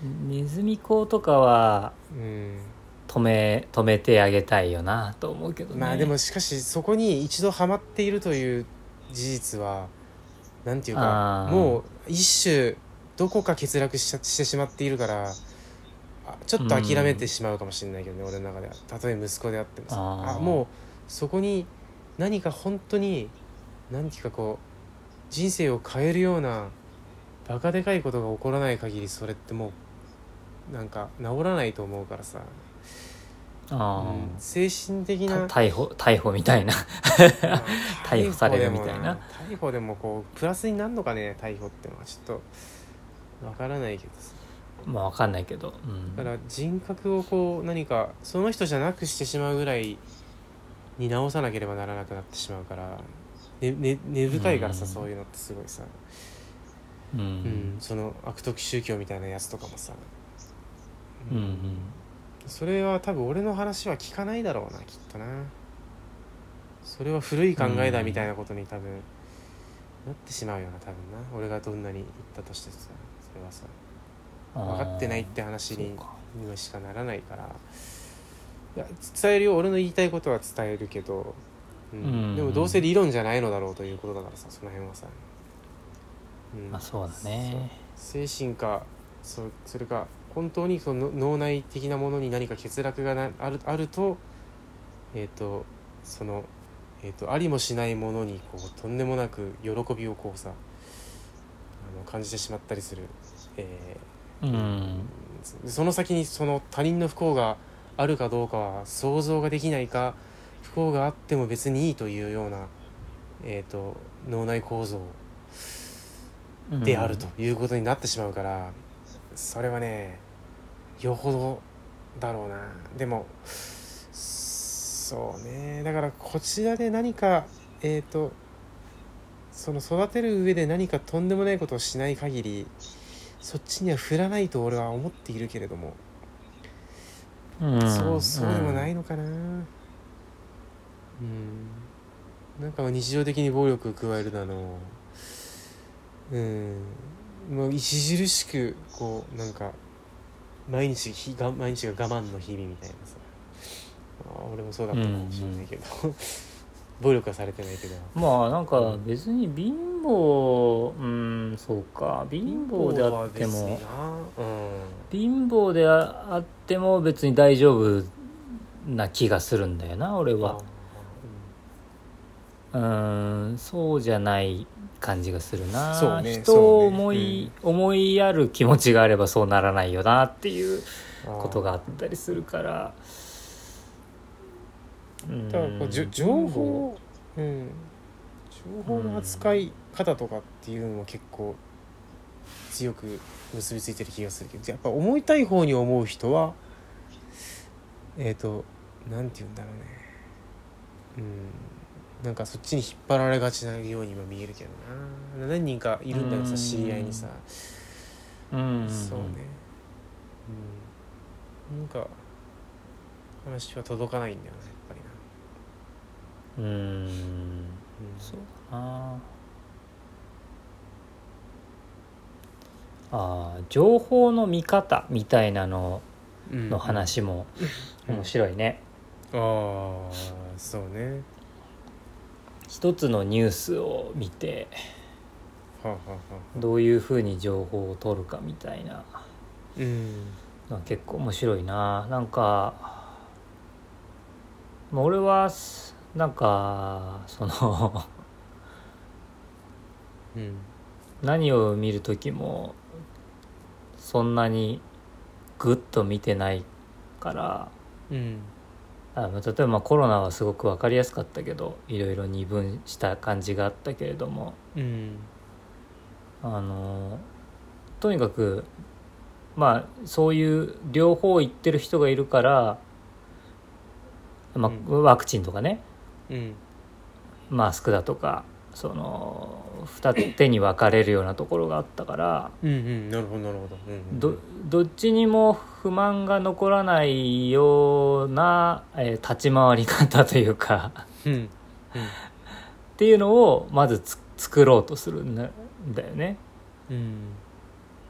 ん。ネズミ講とかはうん。止め止めてあげたいよなと思うけどね。まあでもしかしそこに一度ハマっているという事実はなんていうかもう一種どこか欠落ししてしまっているからあちょっと諦めてしまうかもしれないけどね、俺の中では。たとえ息子であってもさ。もうそこに何か本当に何ていうかこう人生を変えるようなバカでかいことが起こらない限りそれってもうなんか治らないと思うからさ、あうん。精神的ーなた逮捕逮捕みたいな。まあ逮捕されるみたいな。逮捕でもこうプラスになるのかね逮捕ってのはちょっとわからないけどさ。まあ分かんないけど、うん、だから人格をこう何かその人じゃなくしてしまうぐらいに直さなければならなくなってしまうから、ねね、根深いからさ、うん。そういうのってすごいさ、うん。うん。その悪徳宗教みたいなやつとかもさ、うんうんそれは多分俺の話は聞かないだろうなきっとな。それは古い考えだみたいなことに多分なってしまうよな多分な。俺がどんなに言ったとしてさそれはさ。分かってないって話にしかならないから。いや伝えるよ。俺の言いたいことは伝えるけど、うん。うん。でもどうせ理論じゃないのだろうということだからさその辺はさ、うん。まあそうだね。精神かそそれか本当にその脳内的なものに何か欠落がなあるあるとえっ、とその、えー、とありもしないものにこうとんでもなく喜びをこうさあの感じてしまったりする、えうん。ーその先にその他人の不幸があるかどうかは想像ができないか不幸があっても別にいいというような、えー、と脳内構造であるということになってしまうから、それはねよほどだろうな。でもそうね。だからこちらで何かえっ、とその育てる上で何かとんでもないことをしない限りそっちには振らないと俺は思っているけれども、うん。そうそうでもないのかな。うん。なんか日常的に暴力を加えるだの。うん。もう著しくこうなんか毎日ひが毎日が我慢の日々みたいなさ。あー俺もそうだったかもしれないけど、暴力はされてないけど。まあなんか別に貧乏うんそうか。貧乏であっても。うん。貧乏であっても別に大丈夫な気がするんだよな俺はうんそうじゃない感じがするな。そうね人をそうね。思い、思いやる気持ちがあればそうならないよなっていうことがあったりするから。うん。だからこうじょ情報、うん、情報の扱い方とかっていうのも結構強く結びついてる気がするけどやっぱ思いたい方に思う人はえっ、となんて言うんだろうね。うんなんかそっちに引っ張られがちなようにも見えるけどな。何人かいるんだよさうん。知り合いにさ。うん。そうね。うん。なんか話は届かないんだよねやっぱりな。うん。うん。そうだな。あー情報の見方みたいなのうん。の話もうん面白いね、ああそうね一つのニュースを見てどういうふうに情報を取るかみたいな。うん。結構面白いな。なんかまあ俺はすなんかそのうん。何を見る時もそんなにグッと見てないからうんあまあ例えばまあコロナはすごく分かりやすかったけどいろいろ二分した感じがあったけれども。うん。あのとにかくまあそういう両方言ってる人がいるから、まあ、うワクチンとかね。うん。マスクだとかその二手に分かれるようなところがあったから。うんうん。なるほどなるほど、うんうん、どどっちにも不満が残らないような、えー立ち回り方というかうん。うん。っていうのをまずつ作ろうとするんだよね。うん。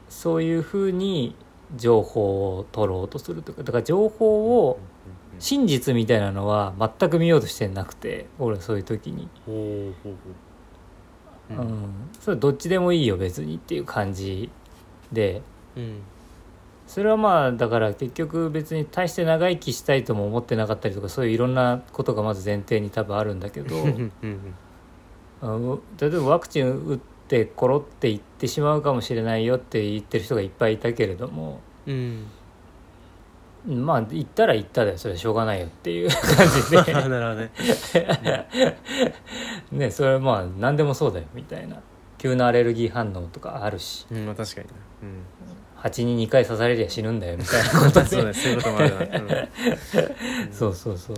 そういうふうに情報を取ろうとするというか。だから情報を真実みたいなのは全く見ようとしてなくて俺はそういう時に、うん。それどっちでもいいよ別にっていう感じで。うんそれはまあだから結局別に大して長生きしたいとも思ってなかったりとかそういういろんなことがまず前提に多分あるんだけどうんうんあの例えばワクチン打ってコロっていってしまうかもしれないよって言ってる人がいっぱいいたけれどもうん。まあ言ったら言っただよそれはしょうがないよっていう感じで。ね。ねそれはまあ何でもそうだよみたいな。急なアレルギー反応とかあるし。うんまあ確かにな蜂に2回刺されりゃ死ぬんだよみたいなことうん そうそういうこともあるな、うん。そうそうそう。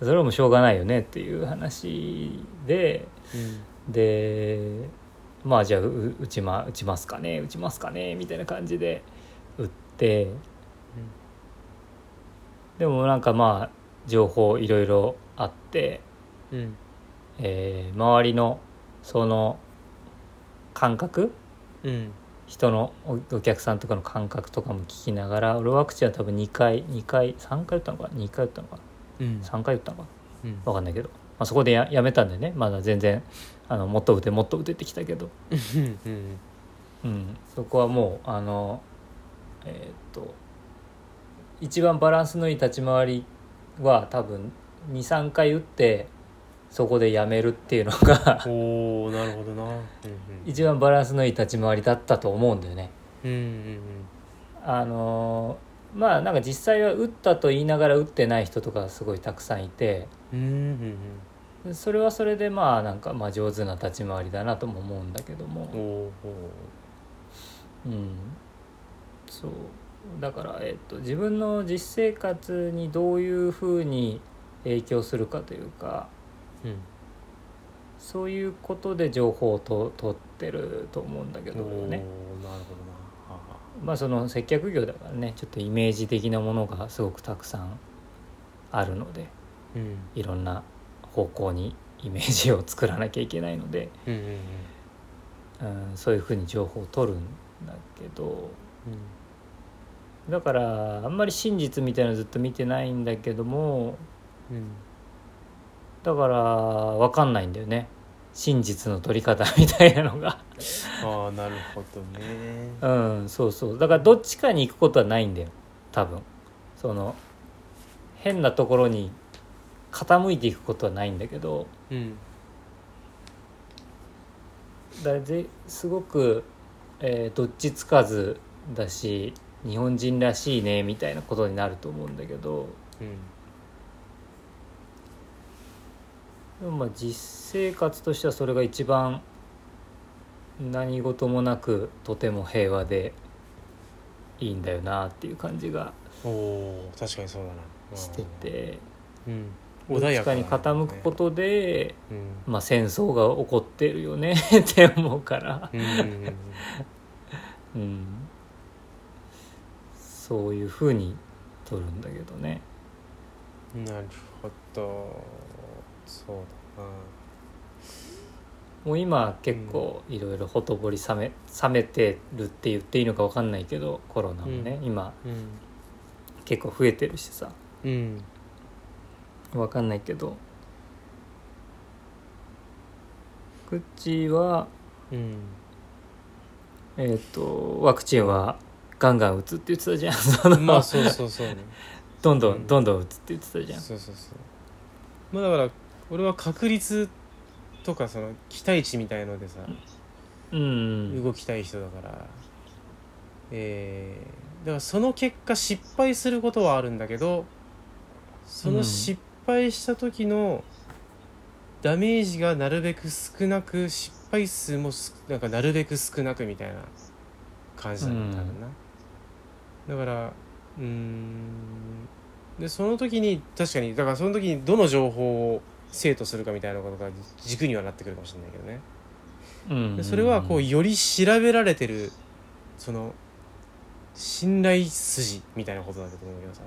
それはもうしょうがないよねっていう話でうん。でまあじゃあう打ち,、ま、打ちますかね打ちますかねみたいな感じで打ってでもなんかまあ情報いろいろあって、うん。えー周りのその感覚うん人のおお客さんとかの感覚とかも聞きながら俺ワクチンは多分2回2回3回打ったのか2回打ったのかうん。3回打ったのかうん。分かんないけど、まあ、そこでややめたんでね。まだ全然あのもっと打てもっと打てってきたけど、うん、そこはもうあのえーっと一番バランスのいい立ち回りは多分23回打ってそこでやめるっていうのがおおなるほどな。うん一番バランスのいい立ち回りだったと思うんだよね。うんうんあのーまあなんか実際は打ったと言いながら打ってない人とかすごいたくさんいてうんうんうん。それはそれでまあなんかまあ上手な立ち回りだなとも思うんだけども。うん、そう。だから、えっと、自分の実生活にどういうふうに影響するかというかうん。そういうことで情報をと取ってると思うんだけどおおなるほどね。まあその接客業だからねちょっとイメージ的なものがすごくたくさんあるのでうん。いろんな方向にイメージを作らなきゃいけないので、うんうん。うん、そういうふうに情報を取るんだけどうん。だからあんまり真実みたいなのずっと見てないんだけどもうんだから分かんないんだよね。真実の取り方みたいなのが。ああなるほどね。うんそうそう。だからどっちかに行くことはないんだよ。多分。その変なところに傾いていくことはないんだけど。うん。だぜすごく、えーどっちつかずだし日本人らしいねみたいなことになると思うんだけど。うんでもまあ実生活としてはそれが一番何事もなくとても平和でいいんだよなっていう感じがおお確かにそうだな。しててうん。どっちかに傾くことで、うん。まあ、戦争が起こってるよねって思うから、うんそういうふうに取るんだけどね。うんなるほどそうだな。もう今結構いろいろほとぼり冷め冷めてるって言っていいのか分かんないけどコロナもね、今うん。結構増えてるしさ。うん。分かんないけど。口はうん。えっ、とワクチンはガンガン打つって言ってたじゃん。そのまあそうそうそう。ねどんどん。どんどん打つって言ってたじゃん。そうそうそう。まあだから俺は確率とかその期待値みたいのでさうん。動きたい人だから。えーだからその結果失敗することはあるんだけどその失敗した時のダメージがなるべく少なく失敗数もすなんかなるべく少なくみたいな感じだねうん。多分な、だからうーん。でその時に確かにだからその時にどの情報を生とするかみたいなことが軸にはなってくるかもしれないけどね。うん。でそれはこうより調べられてるその信頼筋みたいなことだと思うけどさ。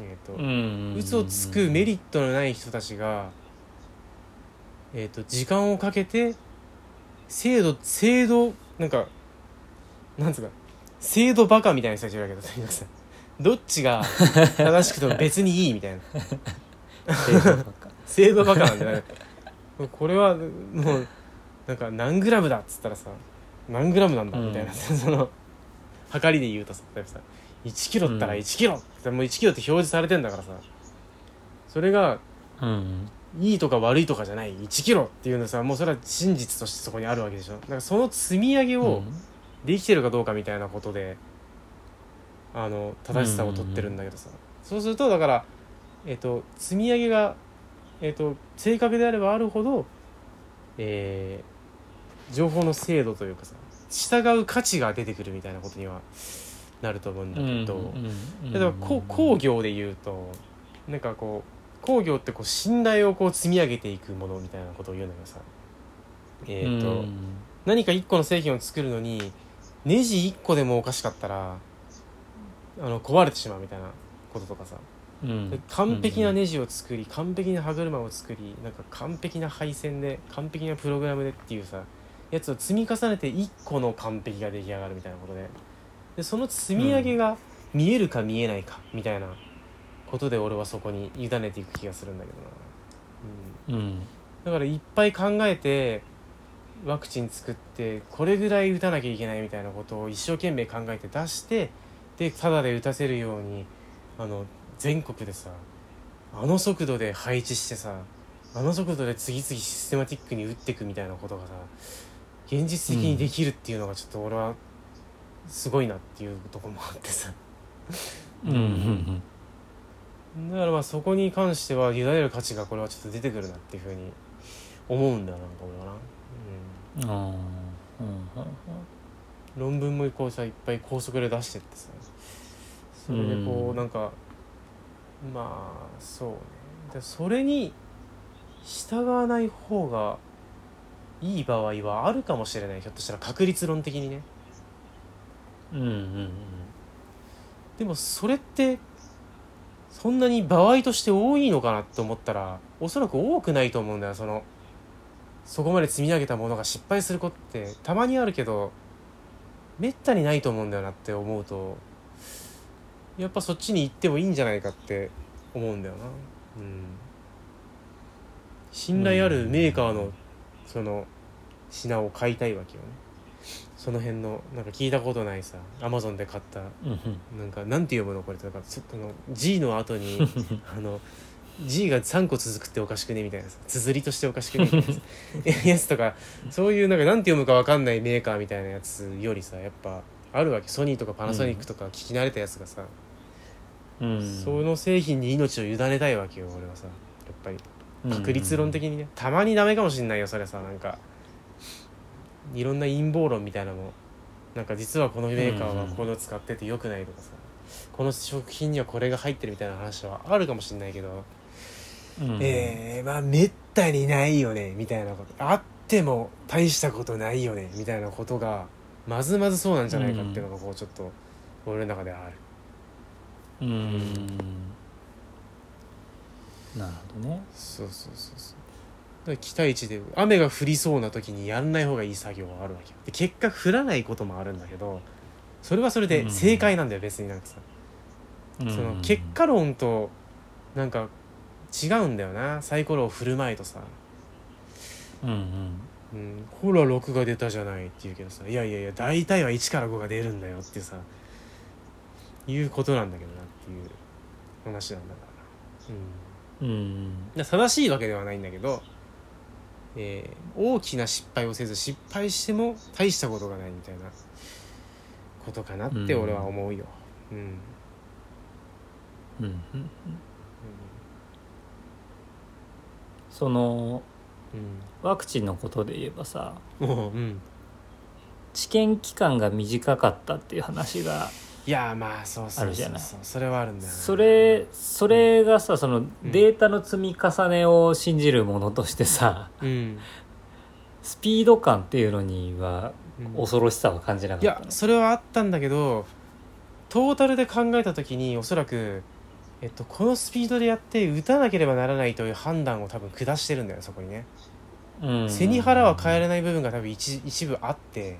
えっ、と、うん嘘をつくメリットのない人たちがえっ、と時間をかけて制度制度なんかなんつうか制度バカみたいな人たちいるわけだとにかくさどっちが正しくても別にいいみたいな 制度ばっか制度バカなんじゃない これはもうなんか何グラムだっつったらさ何グラムなんだ？みたいな、う んその測りで言うとさ例えばさ1キロったらうん。1キロ。ってもう1キロって表示されてんだからさ。それがうん。いいとか悪いとかじゃない。1キロっていうのさもうそれは真実としてそこにあるわけでしょ。だからその積み上げをできてるかどうかみたいなことであの正しさを取ってるんだけどさ、そうするとだから、えっと積み上げが、えっと正確であればあるほど、えー情報の精度というかさ従う価値が出てくるみたいなことにはなると思うんだけど、例えばこう工業で言うとなんかこう工業ってこう信頼をこう積み上げていくものみたいなことを言うんだけどさ。えっ、と、何か一個の製品を作るのにネジ一個でもおかしかったらあの壊れてしまうみたいなこととかさ、で完璧なネジを作り完璧な歯車を作りなんか完璧な配線で完璧なプログラムでっていうさやつを積み重ねて1個の完璧が出来上がるみたいなことで。でその積み上げが見えるか見えないかみたいなことで俺はそこに委ねていく気がするんだけどな、うん、うん。だからいっぱい考えてワクチン作ってこれぐらい打たなきゃいけないみたいなことを一生懸命考えて出してでタダで打たせるようにあの全国でさあの速度で配置してさあの速度で次々システマティックに打っていくみたいなことがさ現実的にできるっていうのがちょっと俺はすごいなっていうとこもあってさ。うん。うん。だからまあそこに関しては委ねる価値がこれはちょっと出てくるなっていうふうに思うんだよな。ん。か俺はな、うん、うん。あーうん。うん。論文もこうさいっぱい高速で出してってさそれでこううん。なん。かまあそうね。でそれに従わない方がいい場合はあるかもしれない。ひょっとしたら確率論的にね。うんうんうんでもそれってそんなに場合として多いのかなって思ったらおそらく多くないと思うんだよ。そのそこまで積み上げたものが失敗することってたまにあるけどめったにないと思うんだよなって思うとやっぱそっちに行ってもいいんじゃないかって思うんだよな。うん。信頼あるメーカーのその品を買いたいわけよね。その辺のなんか聞いたことないさアマゾンで買ったなんかなんて読むのこれってなんかつあの G の後に あの G が3個続くっておかしくねみたいなさ綴りとしておかしくねみたいなさ やつとかそういうなんかなんて読むかわかんないメーカーみたいなやつよりさやっぱあるわけ。ソニーとかパナソニックとか聞き慣れたやつがさ、うん。その製品に命を委ねたいわけよ俺はさ。やっぱり。確率論的にね。たまにダメかもしんないよそれさなんか。いろんな陰謀論みたいなのもなんか実はこのメーカーはこの使っててよくないとかさ。この食品にはこれが入ってるみたいな話はあるかもしんないけど、うん。えー、まあめったにないよねみたいなこと。あっても大したことないよねみたいなことがまずまずそうなんじゃないかっていうのがこうちょっと俺の中ではある。うん。なるほどね。そうそうそうそう。だから期待値で雨が降りそうな時にやんない方がいい作業があるわけよ。で結果降らないこともあるんだけどそれはそれで正解なんだよ、別になんかさ、その結果論となんか違うんだよな。サイコロを振る前とさ。うんうんうん、ほら6が出たじゃないって言うけどさいやいやいや大体は1から5が出るんだよってさいうことなんだけどなっていう話なんだから。うん。うん。正しいわけではないんだけど、えー大きな失敗をせず失敗しても大したことがないみたいなことかなって俺は思うよ。うん。うん。うん。そのうんワクチンのことで言えばさうん。治験期間が短かったっていう話がいやまあそうそうあるじゃない。そうそうそれはあるんだよなそれそれがさそのデータの積み重ねを信じるものとしてさうん、スピード感っていうのにはうん恐ろしさは感じなかったの？いやそれはあったんだけどトータルで考えた時におそらく、えっと、このスピードでやって打たなければならないという判断を多分下してるんだよそこにね。うん。背に腹は変えれない部分が多分一一部あって。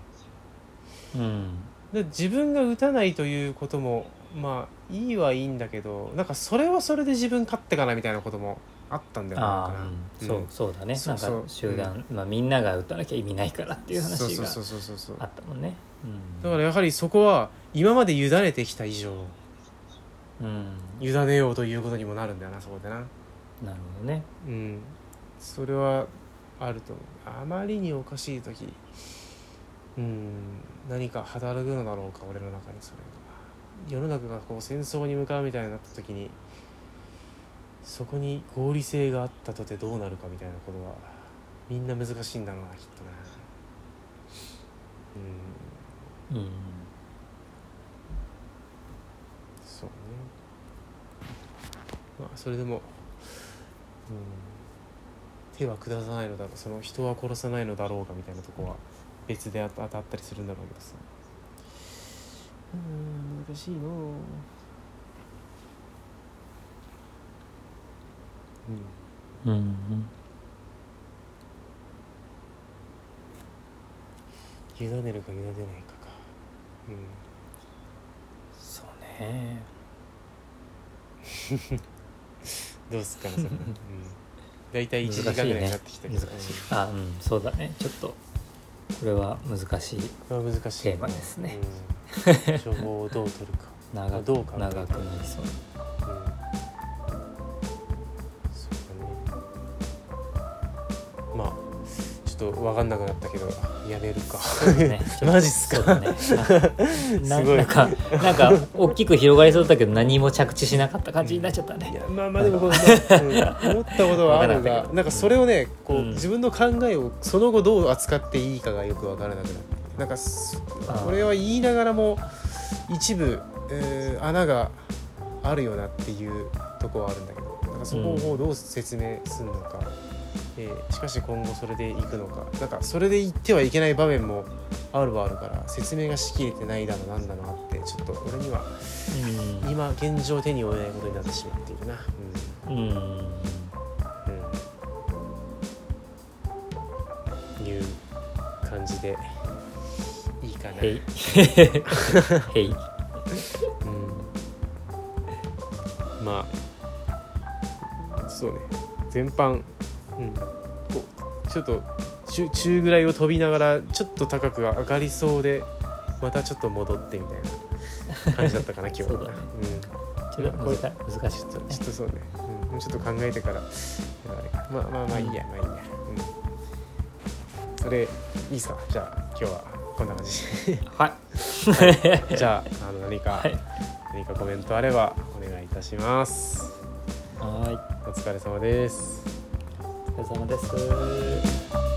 うん。で自分が打たないということもまあいいはいいんだけどなんかそれはそれで自分勝ってかなみたいなこともあったんだよなうん。そうそうだね。そうなんか集団、まあ、みんなが打たなきゃ意味ないからっていう話がそうそうそうそうそう。あったもんね。だからやはりそこは今まで委ねてきた以上うん、委ねようということにもなるんだよなそこでな。なるほどね。うん。それはあると思う。あまりにおかしい時うん。何か働くのだろうか俺の中にそれが。世の中がこう戦争に向かうみたいになった時にそこに合理性があったとてどうなるかみたいなことはみんな難しいんだろうなきっとな。うん。うんそうねまあそれでも、うん、手は下さないのだろうその人は殺さないのだろうかみたいなとこは別であ当たったりするんだろうけどさ。うん難しいのうん。うん委ねるか委ねないかか。そうね。う んどうすっかなそれ、うん、大体1時間ぐらいになってきたけど、難しい。あうんそうだね。ちょっとこれは難しいうんこれは難しい。テーマですね、うん、情報をどう取るか。長くどう考えるか長くなりそうと分かんなくなったけどやめるか。ね。マジっすか？ね。なんかなんか大きく広がりそうだけど何も着地しなかった感じになっちゃったいねやまあまあでもこの、う ん思ったことはあるがなんかそれをねこう、うん。自分の考えをその後どう扱っていいかがよく分からなくなってなんかこれは言いながらも一部、えー穴があるよなっていうとこはあるんだけどなんかそこをどう説明するのか、えーしかし今後それでいくのか。なんかそれで言ってはいけない場面もあるはあるから説明がしきれてないだのなんだのあってちょっと俺にはうん。今現状手に負えないことになってしまっているな。うん。うん。うん、いう感じでいいかな。へい。へい。うん、まあそうね。全般、うん、こうちょっと中中ぐらいを飛びながらちょっと高く上がりそうでまたちょっと戻ってみたいな感じだったかな今日は。そうだね。ちょっと難難しいね。ちょっとそうね、うん、ちょっと考えてから。まあまあまあいいや、まあいいや、うん、それいいっすか？じゃあ今日はこんな感じ。はい。じゃああの何か、はい。何かコメントあればお願いいたします。はい。お疲れ様ですれ様です。